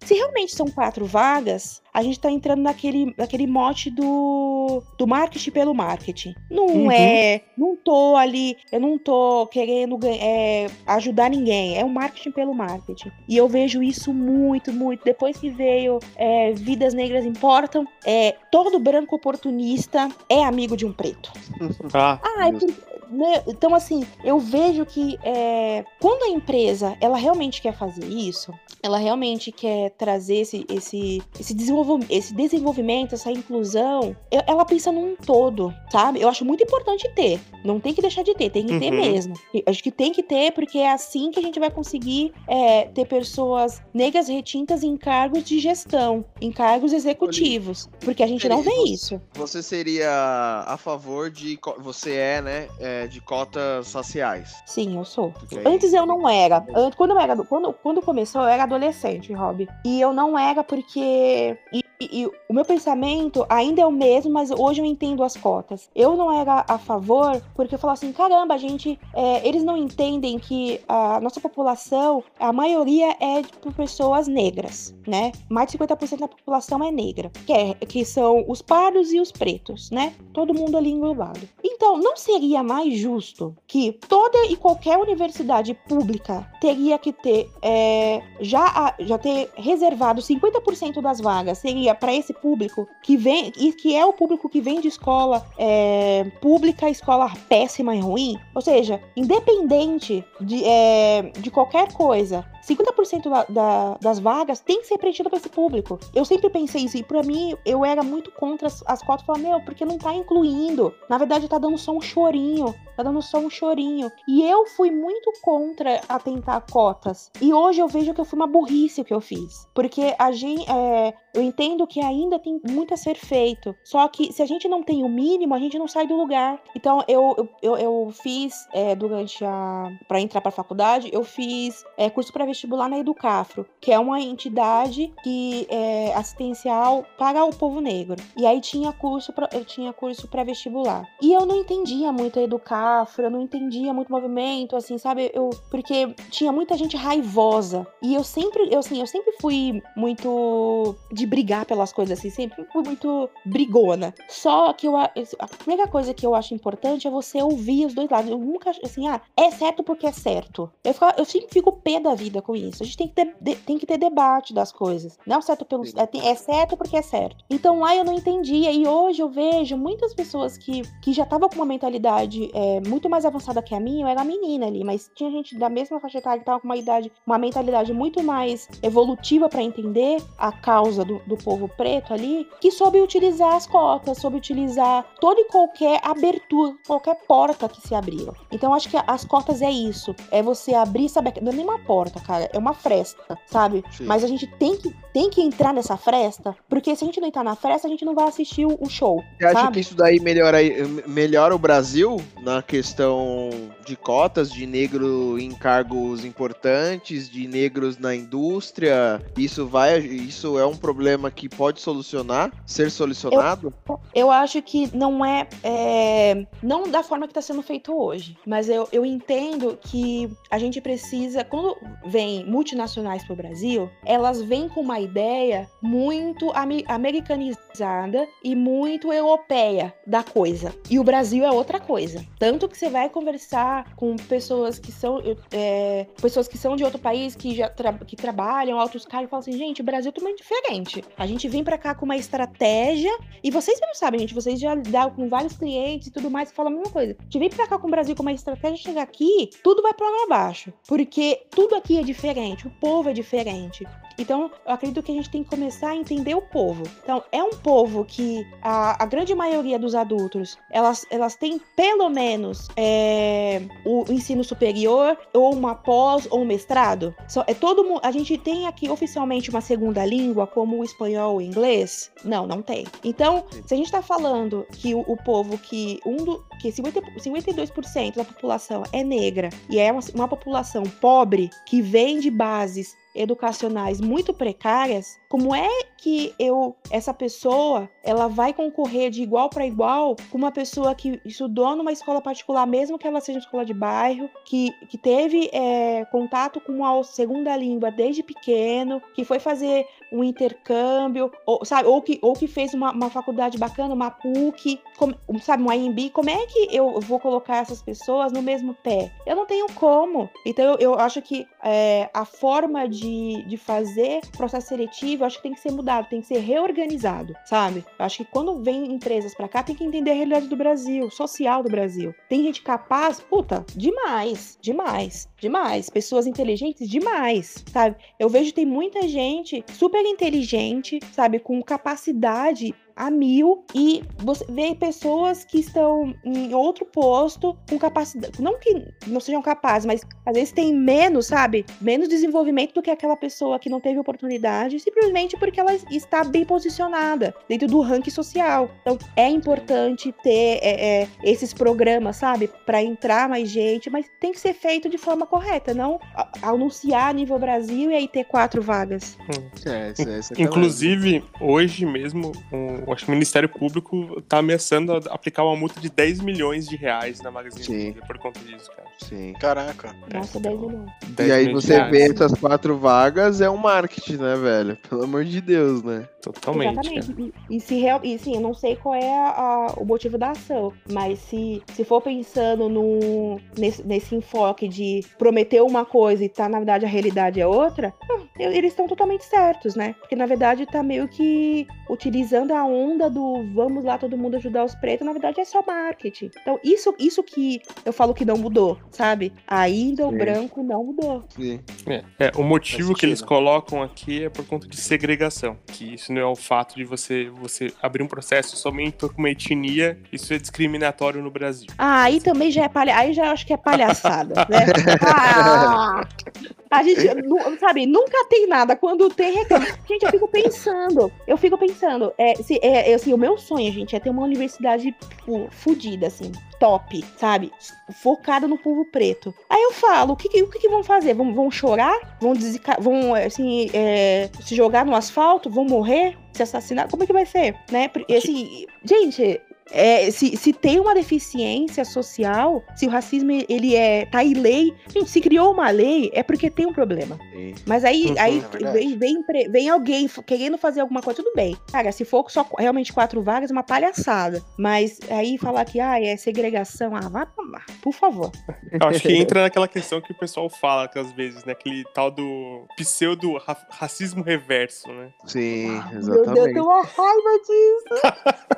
Se realmente são quatro vagas, a gente tá entrando naquele, naquele mote do, do marketing pelo marketing. Não uhum. é. Não tô ali. Eu não tô querendo é, ajudar ninguém. É o marketing pelo marketing. E eu vejo isso muito, muito. Depois que veio é, Vidas Negras Importam, é, todo branco oportunista é amigo de um preto. Ah, ah é porque, né? Então, assim, eu vejo que é, quando a empresa ela realmente quer fazer isso, ela realmente quer trazer esse, esse, esse, desenvolvimento, esse desenvolvimento, essa inclusão, ela pensa num todo, sabe? Eu acho muito importante ter. Não tem que deixar de ter, tem que uhum. ter mesmo. Acho que tem que ter, porque é assim que a gente vai conseguir é, ter pessoas negras retintas em cargos de gestão, em cargos executivos. Porque a gente não vê isso. Você seria a favor de. Você é, né? É de cotas raciais. Sim, eu sou. Aí... Antes eu não era. Quando, eu era quando, quando começou, eu era adolescente, Rob. E eu não era porque. E, e, o meu pensamento ainda é o mesmo, mas hoje eu entendo as cotas. Eu não era a favor, porque eu falo assim: caramba, a gente. É, eles não entendem que a nossa população, a maioria é por pessoas negras, né? Mais de 50% da população é negra, que, é, que são os pardos e os pretos, né? Todo mundo ali englobado. Então, não seria mais justo que toda e qualquer universidade pública teria que ter é, já, já ter reservado 50% das vagas seria para esse público que vem e que é o público que vem de escola é, pública, escola péssima e ruim, ou seja, independente de, é, de qualquer coisa, 50% da, da, das vagas tem que ser preenchida para esse público. Eu sempre pensei isso, e para mim eu era muito contra as, as cotas. Falava, meu, porque não tá incluindo. Na verdade, tá dando só um chorinho. Tá dando só um chorinho. E eu fui muito contra atentar cotas. E hoje eu vejo que eu fui uma burrice que eu fiz. Porque a gente. É, eu entendo que ainda tem muito a ser feito. Só que se a gente não tem o mínimo, a gente não sai do lugar. Então eu, eu, eu fiz é, durante a. para entrar pra faculdade, eu fiz é, curso para vestibular na Educafro, que é uma entidade que é assistencial para o povo negro. E aí tinha curso, pra, eu tinha curso pré-vestibular. E eu não entendia muito a Educafro, eu não entendia muito movimento, assim, sabe? Eu, porque tinha muita gente raivosa. E eu sempre, eu, assim, eu sempre fui muito de brigar pelas coisas, assim, sempre fui muito brigona. Só que eu, a primeira coisa que eu acho importante é você ouvir os dois lados. Eu nunca, assim, ah, é certo porque é certo. Eu, fico, eu sempre fico pé da vida com isso. A gente tem que ter, de, tem que ter debate das coisas. Não é certo pelo. É, é, certo porque é certo. Então lá eu não entendia. E hoje eu vejo muitas pessoas que, que já estavam com uma mentalidade é, muito mais avançada que a minha. Eu era menina ali, mas tinha gente da mesma faixa etária que tava com uma idade, uma mentalidade muito mais evolutiva para entender a causa do, do povo preto ali, que soube utilizar as cotas, soube utilizar toda e qualquer abertura, qualquer porta que se abriu. Então acho que as cotas é isso. É você abrir, sabe? Não é nem uma porta, cara, é uma fresta, sabe? Sim. Mas a gente tem que, tem que entrar nessa fresta, porque se a gente não entrar na fresta, a gente não vai assistir o, o show. Você sabe? acha que isso daí melhora, melhora o Brasil na questão de cotas de negro em cargos importantes, de negros na indústria? Isso vai, isso é um problema que pode solucionar, ser solucionado? Eu, eu acho que não é, é, não da forma que está sendo feito hoje, mas eu, eu entendo que a gente precisa, quando vem multinacionais para o Brasil, elas vêm com uma ideia muito americanizada e muito europeia da coisa. E o Brasil é outra coisa. Tanto que você vai conversar com pessoas que são é, pessoas que são de outro país, que já tra que trabalham altos cargos, e falam assim, gente, o Brasil é totalmente diferente. A gente vem para cá com uma estratégia e vocês não sabem, gente, vocês já lidam com vários clientes e tudo mais falam a mesma coisa. A gente vem para cá com o Brasil com uma estratégia, chegar aqui, tudo vai para lá abaixo, porque tudo aqui é diferente, o povo é diferente. Então, eu acredito que a gente tem que começar a entender o povo. Então, é um povo que a, a grande maioria dos adultos, elas, elas têm pelo menos é, o ensino superior, ou uma pós, ou um mestrado. É todo. A gente tem aqui oficialmente uma segunda língua, como o espanhol o inglês? Não, não tem. Então, se a gente está falando que o, o, povo que um do, que 50, 52% da população é negra e é uma, uma população pobre que vem de bases educacionais muito precárias, como é que eu essa pessoa ela vai concorrer de igual para igual com uma pessoa que estudou numa escola particular, mesmo que ela seja escola de bairro, que, que teve é, contato com a segunda língua desde pequeno, que foi fazer um intercâmbio, ou, sabe, ou que, ou que fez uma, uma faculdade bacana, uma PUC, como, sabe, um IMB, como é que eu vou colocar essas pessoas no mesmo pé? Eu não tenho como. Então eu, eu acho que é, a forma de, de fazer processo seletivo, eu acho que tem que ser mudado, tem que ser reorganizado, sabe? Acho que quando vem empresas para cá, tem que entender a realidade do Brasil, social do Brasil. Tem gente capaz, puta, demais, demais, demais. Pessoas inteligentes, demais, sabe? Eu vejo tem muita gente super inteligente, sabe? Com capacidade a mil e você vê pessoas que estão em outro posto com capacidade, não que não sejam capazes, mas às vezes tem menos, sabe? Menos desenvolvimento do que aquela pessoa que não teve oportunidade, simplesmente porque ela está bem posicionada dentro do ranking social. Então é importante ter é, é, esses programas, sabe? Para entrar mais gente, mas tem que ser feito de forma correta, não anunciar a nível Brasil e aí ter quatro vagas. Hum. É, é, Inclusive, hoje mesmo, um acho que o Ministério Público tá ameaçando aplicar uma multa de 10 milhões de reais na Magazine Luiza por conta disso, cara. Sim. Caraca. Nossa, 10 milhões. E aí você vê essas quatro vagas, é um marketing, né, velho? Pelo amor de Deus, né? Totalmente. Exatamente. E, e, se real, e sim, eu não sei qual é a, a, o motivo da ação, mas se, se for pensando no, nesse, nesse enfoque de prometer uma coisa e tá, na verdade, a realidade é outra, eles estão totalmente certos, né? Porque na verdade tá meio que utilizando a onda do vamos lá todo mundo ajudar os pretos, na verdade é só marketing. Então, isso, isso que eu falo que não mudou, sabe? Ainda o branco não mudou. Sim. É, é o motivo que eles colocam aqui é por conta de segregação. Que isso não é o fato de você, você abrir um processo somente por uma etnia, isso é discriminatório no Brasil. Ah, aí também já é palha... aí já acho que é palhaçada, né? Ah, a gente, sabe, nunca tem nada. Quando tem, reclama. Gente, eu fico pensando, eu fico pensando, é, se, é, assim, o meu sonho, gente, é ter uma universidade tipo, fodida, assim, top, sabe? Focada no povo preto. Aí eu falo, o que, o que, que vão fazer? Vão, vão chorar? Vão, vão assim, é, se jogar no asfalto? Vão morrer? Se assassinar? Como é que vai ser? Né? Assim, gente, é, se, se tem uma deficiência social, se o racismo ele é tá em lei, gente, se criou uma lei é porque tem um problema. Sim. Mas aí, uhum, aí é vem, vem, vem, alguém querendo fazer alguma coisa, tudo bem. Cara, se for só realmente quatro vagas, é uma palhaçada. Mas aí falar que ah, é segregação, ah, vá tomar, por favor. Eu acho que entra naquela questão que o pessoal fala que às vezes, né? Aquele tal do pseudo racismo reverso, né? Sim, exatamente. Meu Deus, eu tenho uma raiva disso.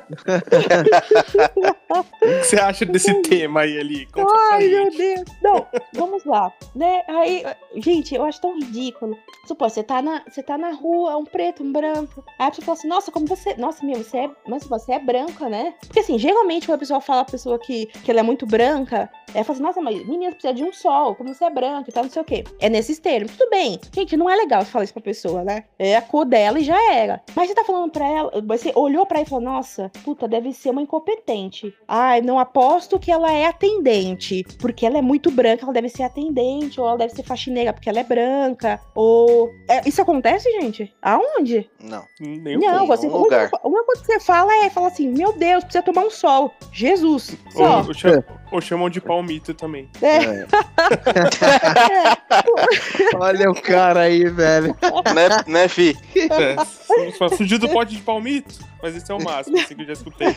o que você acha desse tema aí, ali? Conta Ai, meu Deus. Não, vamos lá. Né? Aí, gente, eu acho tão ridículo. Supor, você tá na, você tá na rua, um preto, um branco. Aí a pessoa fala assim, nossa, como você. Nossa, meu, você é. Mas você é branca, né? Porque assim, geralmente quando a pessoa fala a pessoa que, que ela é muito branca, ela fala assim, nossa, mas menina, precisa de um sol, como você é branca e tal, não sei o quê. É nesses termos. Tudo bem. Gente, não é legal você falar isso pra pessoa, né? É a cor dela e já era. Mas você tá falando pra ela, você olhou pra ela e falou, nossa, puta, deve ser uma incompetente. Ai, não aposto que ela é atendente, porque ela é muito branca, ela deve ser atendente, ou ela deve ser faxineira porque ela é branca, ou... É, isso acontece, gente? Aonde? Não. Nenhum não, você, uma, lugar. uma coisa que você fala é, fala assim, meu Deus, precisa tomar um sol. Jesus. Só. Ou, ou, ou chamam de palmito também. É. é. Olha o cara aí, velho. Né, né fi? É, fugiu do pote de palmito, mas esse é o máximo, assim que eu já escutei.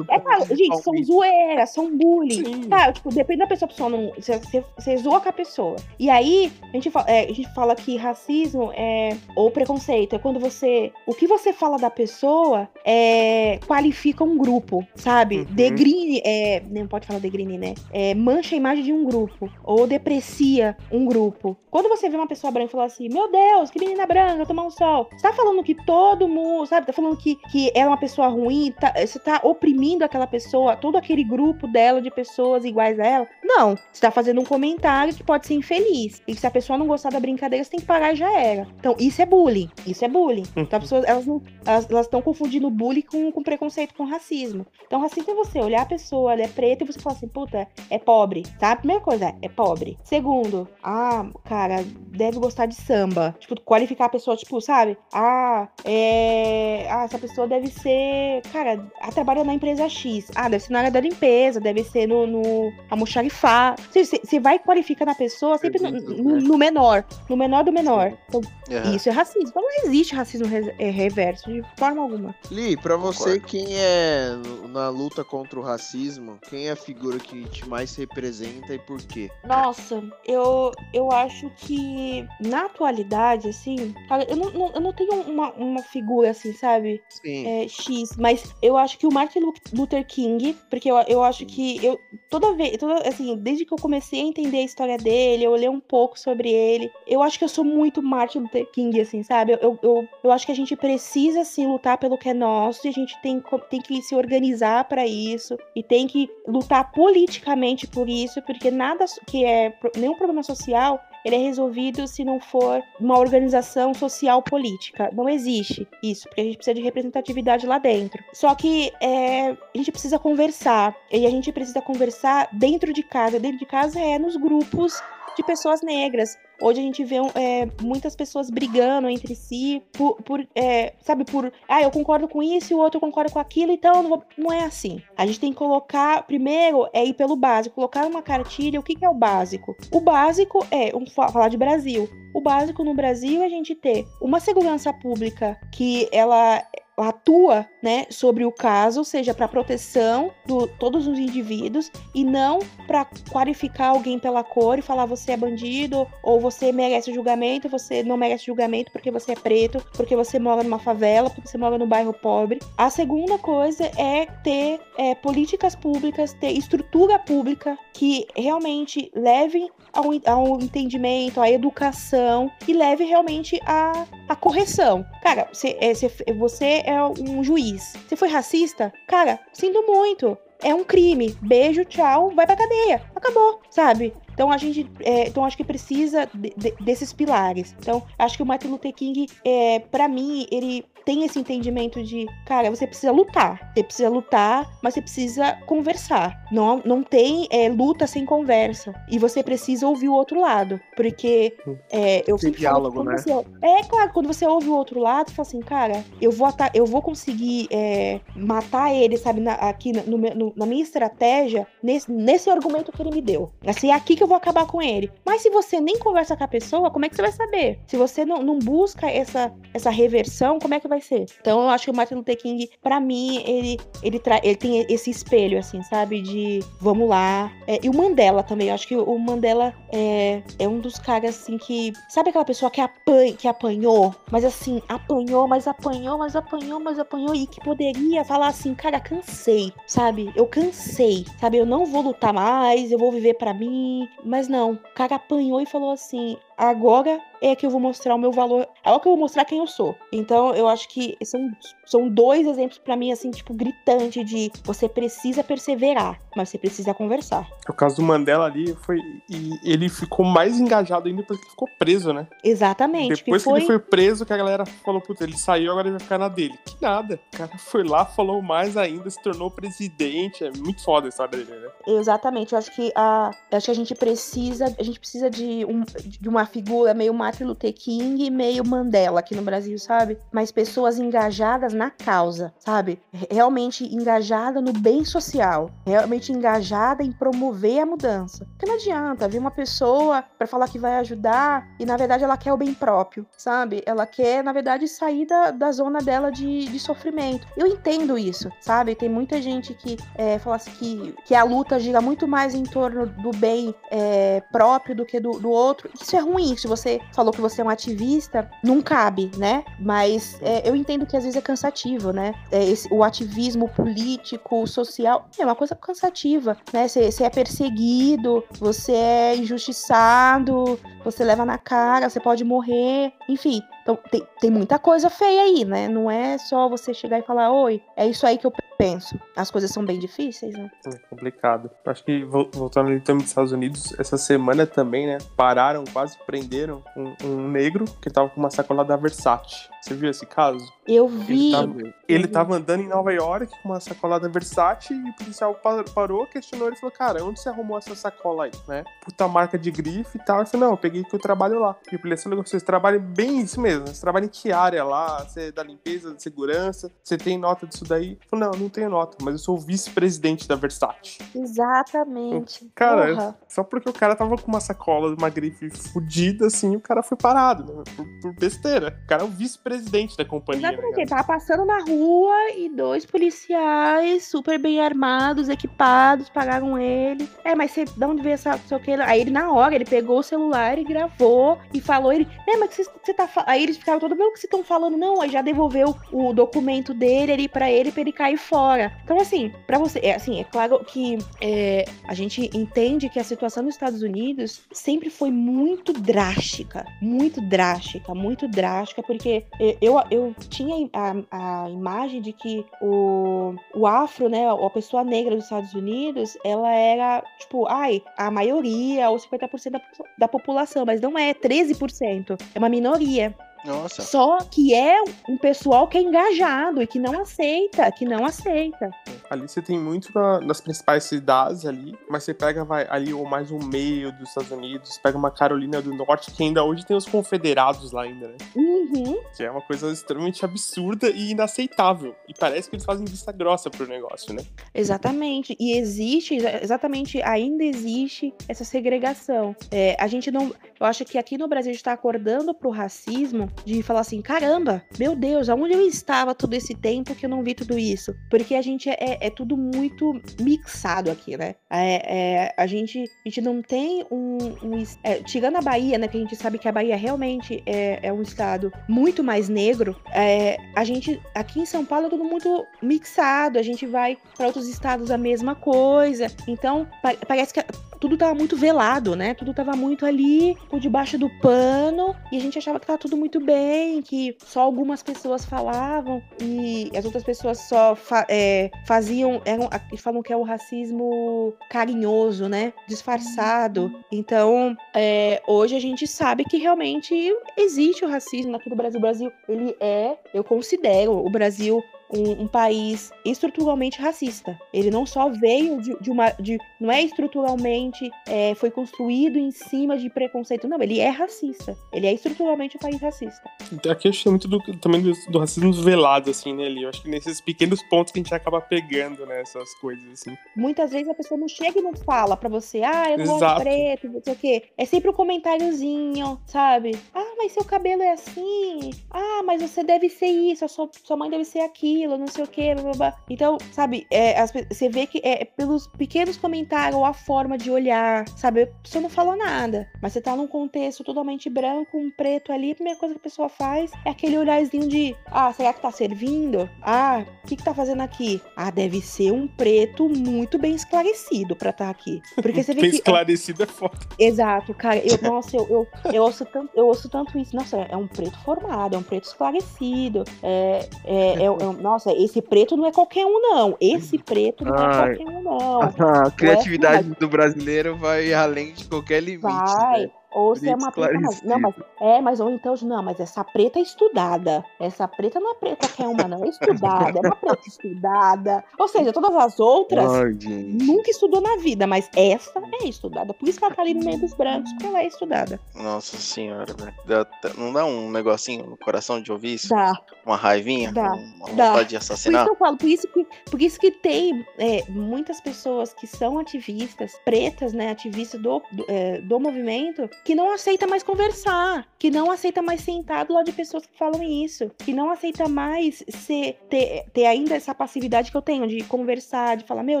é, gente, são zoeiras, são bullying. Sim. Tá, tipo, depende da pessoa, a pessoa não. Você, você zoa com a pessoa. E aí, a gente, fala, é, a gente fala que racismo é. Ou preconceito, é quando você. O que você fala da pessoa é, qualifica um grupo, sabe? Uhum. Degrine. É, não pode falar degrine, né? É, mancha a imagem de um grupo. Ou deprecia um grupo. Quando você vê uma pessoa branca e fala assim, meu Deus, que menina branca, tomar um sol. Você tá falando que todo mundo, sabe? Tá falando que, que ela é uma pessoa ruim, tá, você tá oprimindo aquela pessoa, todo aquele grupo dela de pessoas iguais a ela. Não, você tá fazendo um comentário que pode ser infeliz. E se a pessoa não gostar da brincadeira, você tem que parar e já era. Então, isso é bullying. Isso é bullying. Então, as pessoas, elas não, elas estão confundindo bullying com, com preconceito, com racismo. Então, racismo é você olhar a pessoa, ela é preta e você falar assim, puta, é pobre, tá? Primeira coisa, é, é pobre. Segundo, ah, cara, deve gostar de samba. Tipo, qualificar a pessoa, tipo, sabe? Ah, é. Ah, essa pessoa deve ser. Cara, ela trabalha na empresa X. Ah, deve ser na área da limpeza, deve ser no, no almoxarifar. Você, você vai qualificar na pessoa sempre no, no, no, menor. No menor do menor. Então, uhum. isso é racismo. Então, não existe racismo re é, reverso, de forma alguma. Li, pra você, quem é na luta contra o racismo, quem é a figura que te mais representa e por quê? Nossa, eu, eu acho que na atualidade, assim, cara, eu não, não, eu não tenho uma, uma figura assim, sabe? Sim. É, X, mas eu acho que o Martin Luther King, porque eu, eu acho que eu toda vez, toda, assim, desde que eu comecei a entender a história dele, eu olhei um pouco sobre ele, eu acho que eu sou muito Martin Luther King, assim, sabe? Eu, eu, eu, acho que a gente precisa, assim, lutar pelo que é nosso e a gente tem, tem que se organizar para isso e tem que lutar politicamente por isso, porque nada que é nenhum problema social ele é resolvido se não for uma organização social política. Não existe isso, porque a gente precisa de representatividade lá dentro. Só que é, a gente precisa conversar, e a gente precisa conversar dentro de casa. Dentro de casa é nos grupos de pessoas negras. Hoje a gente vê é, muitas pessoas brigando entre si por, por é, sabe, por, ah, eu concordo com isso e o outro concorda com aquilo, então não, vou, não, é assim. A gente tem que colocar, primeiro, é ir pelo básico, colocar uma cartilha, o que, que é o básico? O básico é, vamos falar de Brasil, o básico no Brasil é a gente ter uma segurança pública que ela atua, né, sobre o caso, seja para proteção de todos os indivíduos e não para qualificar alguém pela cor e falar você é bandido ou você merece julgamento, você não merece julgamento porque você é preto, porque você mora numa favela, porque você mora no bairro pobre. A segunda coisa é ter é, políticas públicas, ter estrutura pública que realmente leve ao, ao entendimento, à educação e leve realmente à, à correção. Cara, você, é, você é um juiz. Você foi racista? Cara, sinto muito. É um crime. Beijo, tchau, vai pra cadeia. Acabou, sabe? Então a gente, é, então acho que precisa de, de, desses pilares. Então acho que o Martin Luther King, é, para mim, ele tem esse entendimento de, cara, você precisa lutar. Você precisa lutar, mas você precisa conversar. Não, não tem é, luta sem conversa. E você precisa ouvir o outro lado. Porque é, eu sempre diálogo, né? Você, é claro, quando você ouve o outro lado, você fala assim, cara, eu vou, eu vou conseguir é, matar ele, sabe, na, aqui no, no, na minha estratégia, nesse, nesse argumento que ele me deu. Assim, é aqui que eu vou acabar com ele. Mas se você nem conversa com a pessoa, como é que você vai saber? Se você não, não busca essa, essa reversão, como é que vai ser. Então eu acho que o Martin Luther King, para mim, ele, ele, ele tem esse espelho, assim, sabe? De vamos lá. É, e o Mandela também. Eu acho que o Mandela é, é um dos caras, assim, que. Sabe aquela pessoa que, apanha, que apanhou? Mas assim, apanhou, mas apanhou, mas apanhou, mas apanhou. E que poderia falar assim, cara, cansei, sabe? Eu cansei, sabe? Eu não vou lutar mais, eu vou viver para mim. Mas não, o cara apanhou e falou assim: agora é que eu vou mostrar o meu valor, agora que eu vou mostrar quem eu sou. Então, eu acho que são, são dois exemplos para mim, assim, tipo, gritante de você precisa perseverar, mas você precisa conversar. O caso do Mandela ali foi. E ele ficou mais engajado ainda porque ele ficou preso, né? Exatamente. Depois que, foi... que ele foi preso, que a galera falou, puta, ele saiu, agora ele vai ficar na dele. Que nada. O cara foi lá, falou mais ainda, se tornou presidente. É muito foda a história dele, né? Exatamente. Eu acho que a, acho que a gente precisa. A gente precisa de, um, de uma figura meio Martin Luther King e meio Mandela aqui no Brasil, sabe? Mas pessoas engajadas na causa, sabe? Realmente engajada no bem social, realmente engajada em promover a mudança. Porque não adianta vir uma pessoa para falar que vai ajudar e na verdade ela quer o bem próprio, sabe? Ela quer, na verdade, sair da, da zona dela de, de sofrimento. Eu entendo isso, sabe? Tem muita gente que é, fala assim que, que a luta gira muito mais em torno do bem é, próprio do que do, do outro. Isso é ruim. Se você falou que você é um ativista, não cabe, né? Mas é, eu entendo que às vezes é cansativo, né? É, esse, o ativismo político, social, é uma coisa cansativa, né? Você é perseguido, você é injustiçado, você leva na cara, você pode morrer, enfim. Então tem, tem muita coisa feia aí, né? Não é só você chegar e falar, oi, é isso aí que eu penso. As coisas são bem difíceis, né? É complicado. Acho que voltando ali também dos Estados Unidos, essa semana também, né? Pararam, quase prenderam um, um negro que tava com uma sacola da Versace. Você viu esse caso? Eu vi. Ele tava, ele tava andando em Nova York com uma sacola da Versace e o policial parou, questionou ele e falou: Cara, onde você arrumou essa sacola aí, né? Puta marca de grife e tal. Ele falou: Não, eu peguei que eu trabalho lá. E o policial falou: Vocês trabalham bem isso mesmo. Você trabalha em que área lá? Você é da limpeza, de segurança? Você tem nota disso daí? Falou: Não, não tenho nota, mas eu sou vice-presidente da Versace. Exatamente. Cara, só porque o cara tava com uma sacola, uma grife fodida, assim, o cara foi parado, né? Por, por besteira. O cara é o vice-presidente presidente da companhia. Né, Exatamente, né, ele tava passando na rua e dois policiais super bem armados, equipados, pagaram ele. É, mas você, de onde veio essa, sei o que? Aí ele, na hora, ele pegou o celular e gravou e falou, ele, né, mas você, você tá Aí eles ficaram todo bem o que vocês estão falando? Não, aí já devolveu o documento dele ali pra ele, pra ele cair fora. Então, assim, pra você, é assim, é claro que é, a gente entende que a situação nos Estados Unidos sempre foi muito drástica, muito drástica, muito drástica, porque eu, eu tinha a, a imagem de que o, o afro, né, a pessoa negra dos Estados Unidos, ela era, tipo, ai, a maioria, ou 50% da, da população, mas não é 13%, é uma minoria. Nossa. Só que é um pessoal que é engajado e que não aceita, que não aceita. Ali você tem muito na, nas principais cidades ali, mas você pega vai, ali ou mais um meio dos Estados Unidos, pega uma Carolina do Norte, que ainda hoje tem os confederados lá ainda, né? Uhum. Que é uma coisa extremamente absurda e inaceitável. E parece que eles fazem vista grossa pro negócio, né? Exatamente. E existe, exatamente, ainda existe essa segregação. É, a gente não. Eu acho que aqui no Brasil a gente tá acordando pro racismo de falar assim: caramba, meu Deus, aonde eu estava todo esse tempo que eu não vi tudo isso? Porque a gente é, é tudo muito mixado aqui, né? É, é, a, gente, a gente não tem um. um é, tirando a Bahia, né? Que a gente sabe que a Bahia realmente é, é um estado muito mais negro. É, a gente, aqui em São Paulo, é tudo muito mixado. A gente vai para outros estados a mesma coisa. Então, pa parece que tudo tava muito velado, né? Tudo tava muito ali, por debaixo do pano, e a gente achava que tava tudo muito bem, que só algumas pessoas falavam e as outras pessoas só fa é, faziam, eram, falam que é o racismo carinhoso, né? Disfarçado. Então, é, hoje a gente sabe que realmente existe o racismo aqui no Brasil. O Brasil, ele é, eu considero o Brasil um, um, país estruturalmente racista. Ele não só veio de, de uma. De, não é estruturalmente. É, foi construído em cima de preconceito. Não, ele é racista. Ele é estruturalmente um país racista. Aqui eu acho muito do, também do, do racismo velado, assim, né, Eu acho que nesses pequenos pontos que a gente acaba pegando, né, essas coisas, assim. Muitas vezes a pessoa não chega e não fala pra você, ah, eu não gosto preto, não sei o quê. É sempre um comentáriozinho, sabe? Ah, mas seu cabelo é assim. Ah, mas você deve ser isso, a sua, sua mãe deve ser aquilo aquilo, não sei o que, blá, blá, blá. Então, sabe, é, as, você vê que é pelos pequenos comentários ou a forma de olhar, sabe? A pessoa não falou nada, mas você tá num contexto totalmente branco, um preto ali, a primeira coisa que a pessoa faz é aquele olharzinho de, ah, será que tá servindo? Ah, o que que tá fazendo aqui? Ah, deve ser um preto muito bem esclarecido pra estar tá aqui. Porque você vê bem que... esclarecido é foda. Exato, cara. Eu, nossa, eu, eu, eu, ouço tanto, eu ouço tanto isso. Nossa, é um preto formado, é um preto esclarecido. É, é, é, é, nossa, esse preto não é qualquer um, não. Esse preto não Ai. é qualquer um, não. A criatividade é, do brasileiro vai além de qualquer limite. Vai. Né? Ou se é uma preta. Mas, não, mas. É, mas ou então, não, mas essa preta é estudada. Essa preta não é preta que é uma, não. É estudada. É uma preta estudada. Ou seja, todas as outras Ai, nunca estudou na vida, mas essa é estudada. Por isso que ela tá ali no meio dos brancos, porque ela é estudada. Nossa senhora, velho. Não dá um negocinho no coração de ouvir isso? Dá. Uma raivinha? Dá. Uma dá. vontade de assassinar? Por isso que eu falo, por isso que, por isso que tem é, muitas pessoas que são ativistas, pretas, né? Ativistas do, do, é, do movimento, que não aceita mais conversar, que não aceita mais sentar do lado de pessoas que falam isso, que não aceita mais ser, ter, ter ainda essa passividade que eu tenho de conversar, de falar, meu,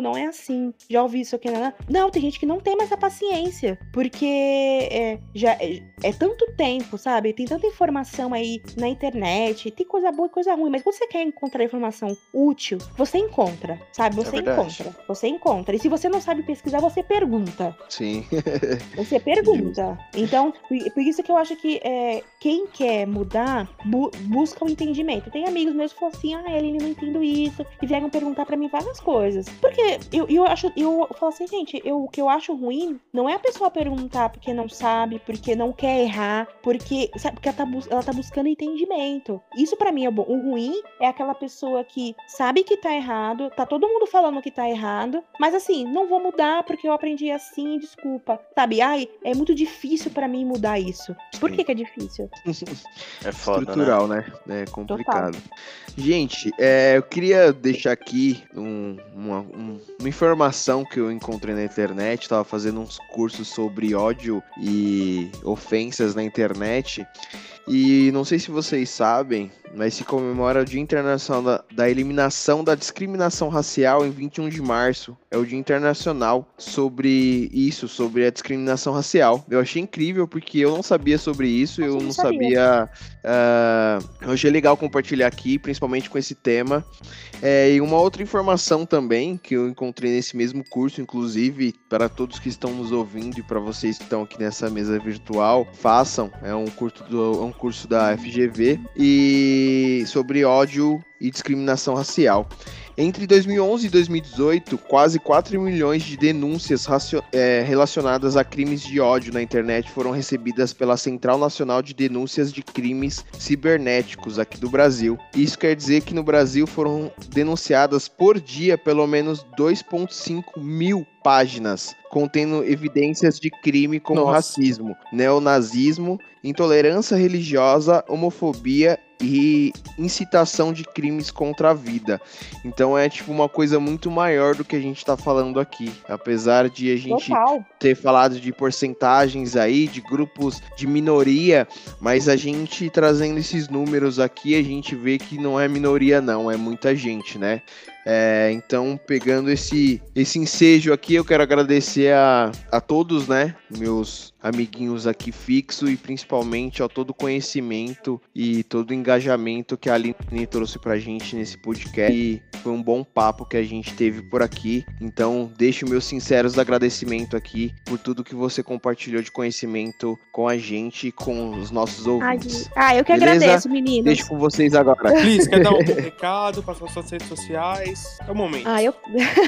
não é assim, já ouvi isso aqui, não, não tem gente que não tem mais a paciência, porque é, já é, é tanto tempo, sabe? Tem tanta informação aí na internet, tem coisa boa e coisa ruim, mas quando você quer encontrar informação útil, você encontra, sabe? Você é encontra, você encontra. E se você não sabe pesquisar, você pergunta. Sim. você pergunta. Então, por, isso que eu acho que é, quem quer mudar, bu busca o um entendimento. Tem amigos meus que falam assim, ah, ele não entendo isso, e vieram perguntar para mim várias coisas. Porque eu, eu acho, eu falo assim, gente, eu, o que eu acho ruim não é a pessoa perguntar porque não sabe, porque não quer errar, porque, sabe, porque ela tá, ela tá buscando entendimento. Isso para mim é bom. O ruim é aquela pessoa que sabe que tá errado, tá todo mundo falando que tá errado, mas assim, não vou mudar porque eu aprendi assim, desculpa. Sabe? Ai, é muito difícil para mim mudar isso. Por que, que é difícil? é foda, Estrutural, né? né? É complicado. Total. Gente, é, eu queria deixar aqui um, uma, um, uma, informação que eu encontrei na internet. Estava fazendo uns cursos sobre ódio e ofensas na internet. E não sei se vocês sabem, mas se comemora o Dia Internacional da, da, Eliminação da Discriminação Racial em 21 de março. É o Dia Internacional sobre isso, sobre a discriminação racial. Eu achei incrível porque eu não sabia sobre isso, eu, eu não sabia. sabia uh, eu achei legal compartilhar aqui, principalmente com esse tema. É, e uma outra informação também que eu encontrei nesse mesmo curso, inclusive para todos que estão nos ouvindo e para vocês que estão aqui nessa mesa virtual, façam. É um curso, do, é um curso da FGV e sobre ódio e discriminação racial. Entre 2011 e 2018, quase 4 milhões de denúncias é, relacionadas a crimes de ódio na internet foram recebidas pela Central Nacional de Denúncias de Crimes Cibernéticos aqui do Brasil. Isso quer dizer que no Brasil foram denunciadas por dia pelo menos 2,5 mil páginas contendo evidências de crime como Nossa. racismo, neonazismo, intolerância religiosa, homofobia e incitação de crimes contra a vida. Então é tipo uma coisa muito maior do que a gente está falando aqui. Apesar de a gente Total. ter falado de porcentagens aí, de grupos de minoria, mas a gente trazendo esses números aqui, a gente vê que não é minoria, não, é muita gente, né? É, então, pegando esse, esse ensejo aqui, eu quero agradecer a, a todos, né? Meus amiguinhos aqui fixo e principalmente ao todo o conhecimento e todo o engajamento que a Aline trouxe pra gente nesse podcast. E foi um bom papo que a gente teve por aqui. Então, deixo meus sinceros agradecimento aqui por tudo que você compartilhou de conhecimento com a gente e com os nossos ouvintes. Ah, eu que Beleza? agradeço, meninos. Deixo com vocês agora. Cris, quer dar um recado para suas redes sociais? É o momento. Ah, eu.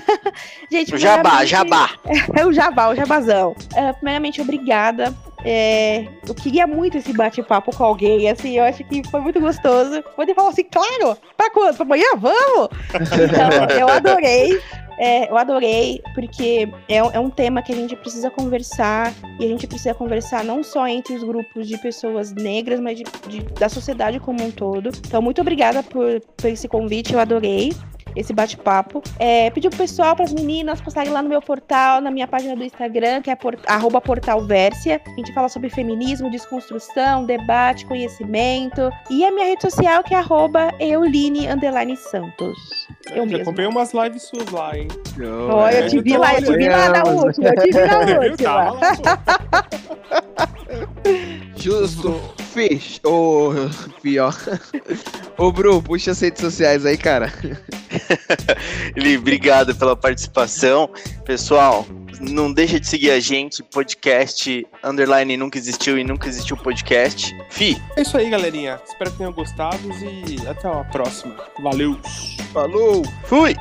gente, o jabá, jabá. É o jabá, o jabazão. Uh, primeiramente, obrigada obrigada. É, eu queria muito esse bate-papo com alguém, assim, eu acho que foi muito gostoso. Poder falar assim, claro, pra quando? Pra amanhã? Vamos! Então, eu adorei. É, eu adorei, porque é, é, um tema que a gente precisa conversar, e a gente precisa conversar não só entre os grupos de pessoas negras, mas de, de, da sociedade como um todo. Então, muito obrigada por, por esse convite, eu adorei esse bate-papo. É, pedir pro pessoal, para as meninas, postarem lá no meu portal, na minha página do Instagram, que é portalvérsia. A gente fala sobre feminismo, desconstrução, debate, conhecimento. E a minha rede social, que é arroba euline Santos. Eu, eu já comprei umas lives suas lá, hein? Oh, eu te vi lá, eu te vi lá na última, eu te vi na última. Justo. Fish, ô pior. Ô Bru, puxa as redes sociais aí, cara. Eli, obrigado pela participação. Pessoal, não deixa de seguir a gente, podcast underline nunca existiu e nunca existiu podcast. Fi. É isso aí, galerinha. Espero que tenham gostado e até a próxima. Valeu. Falou. Fui.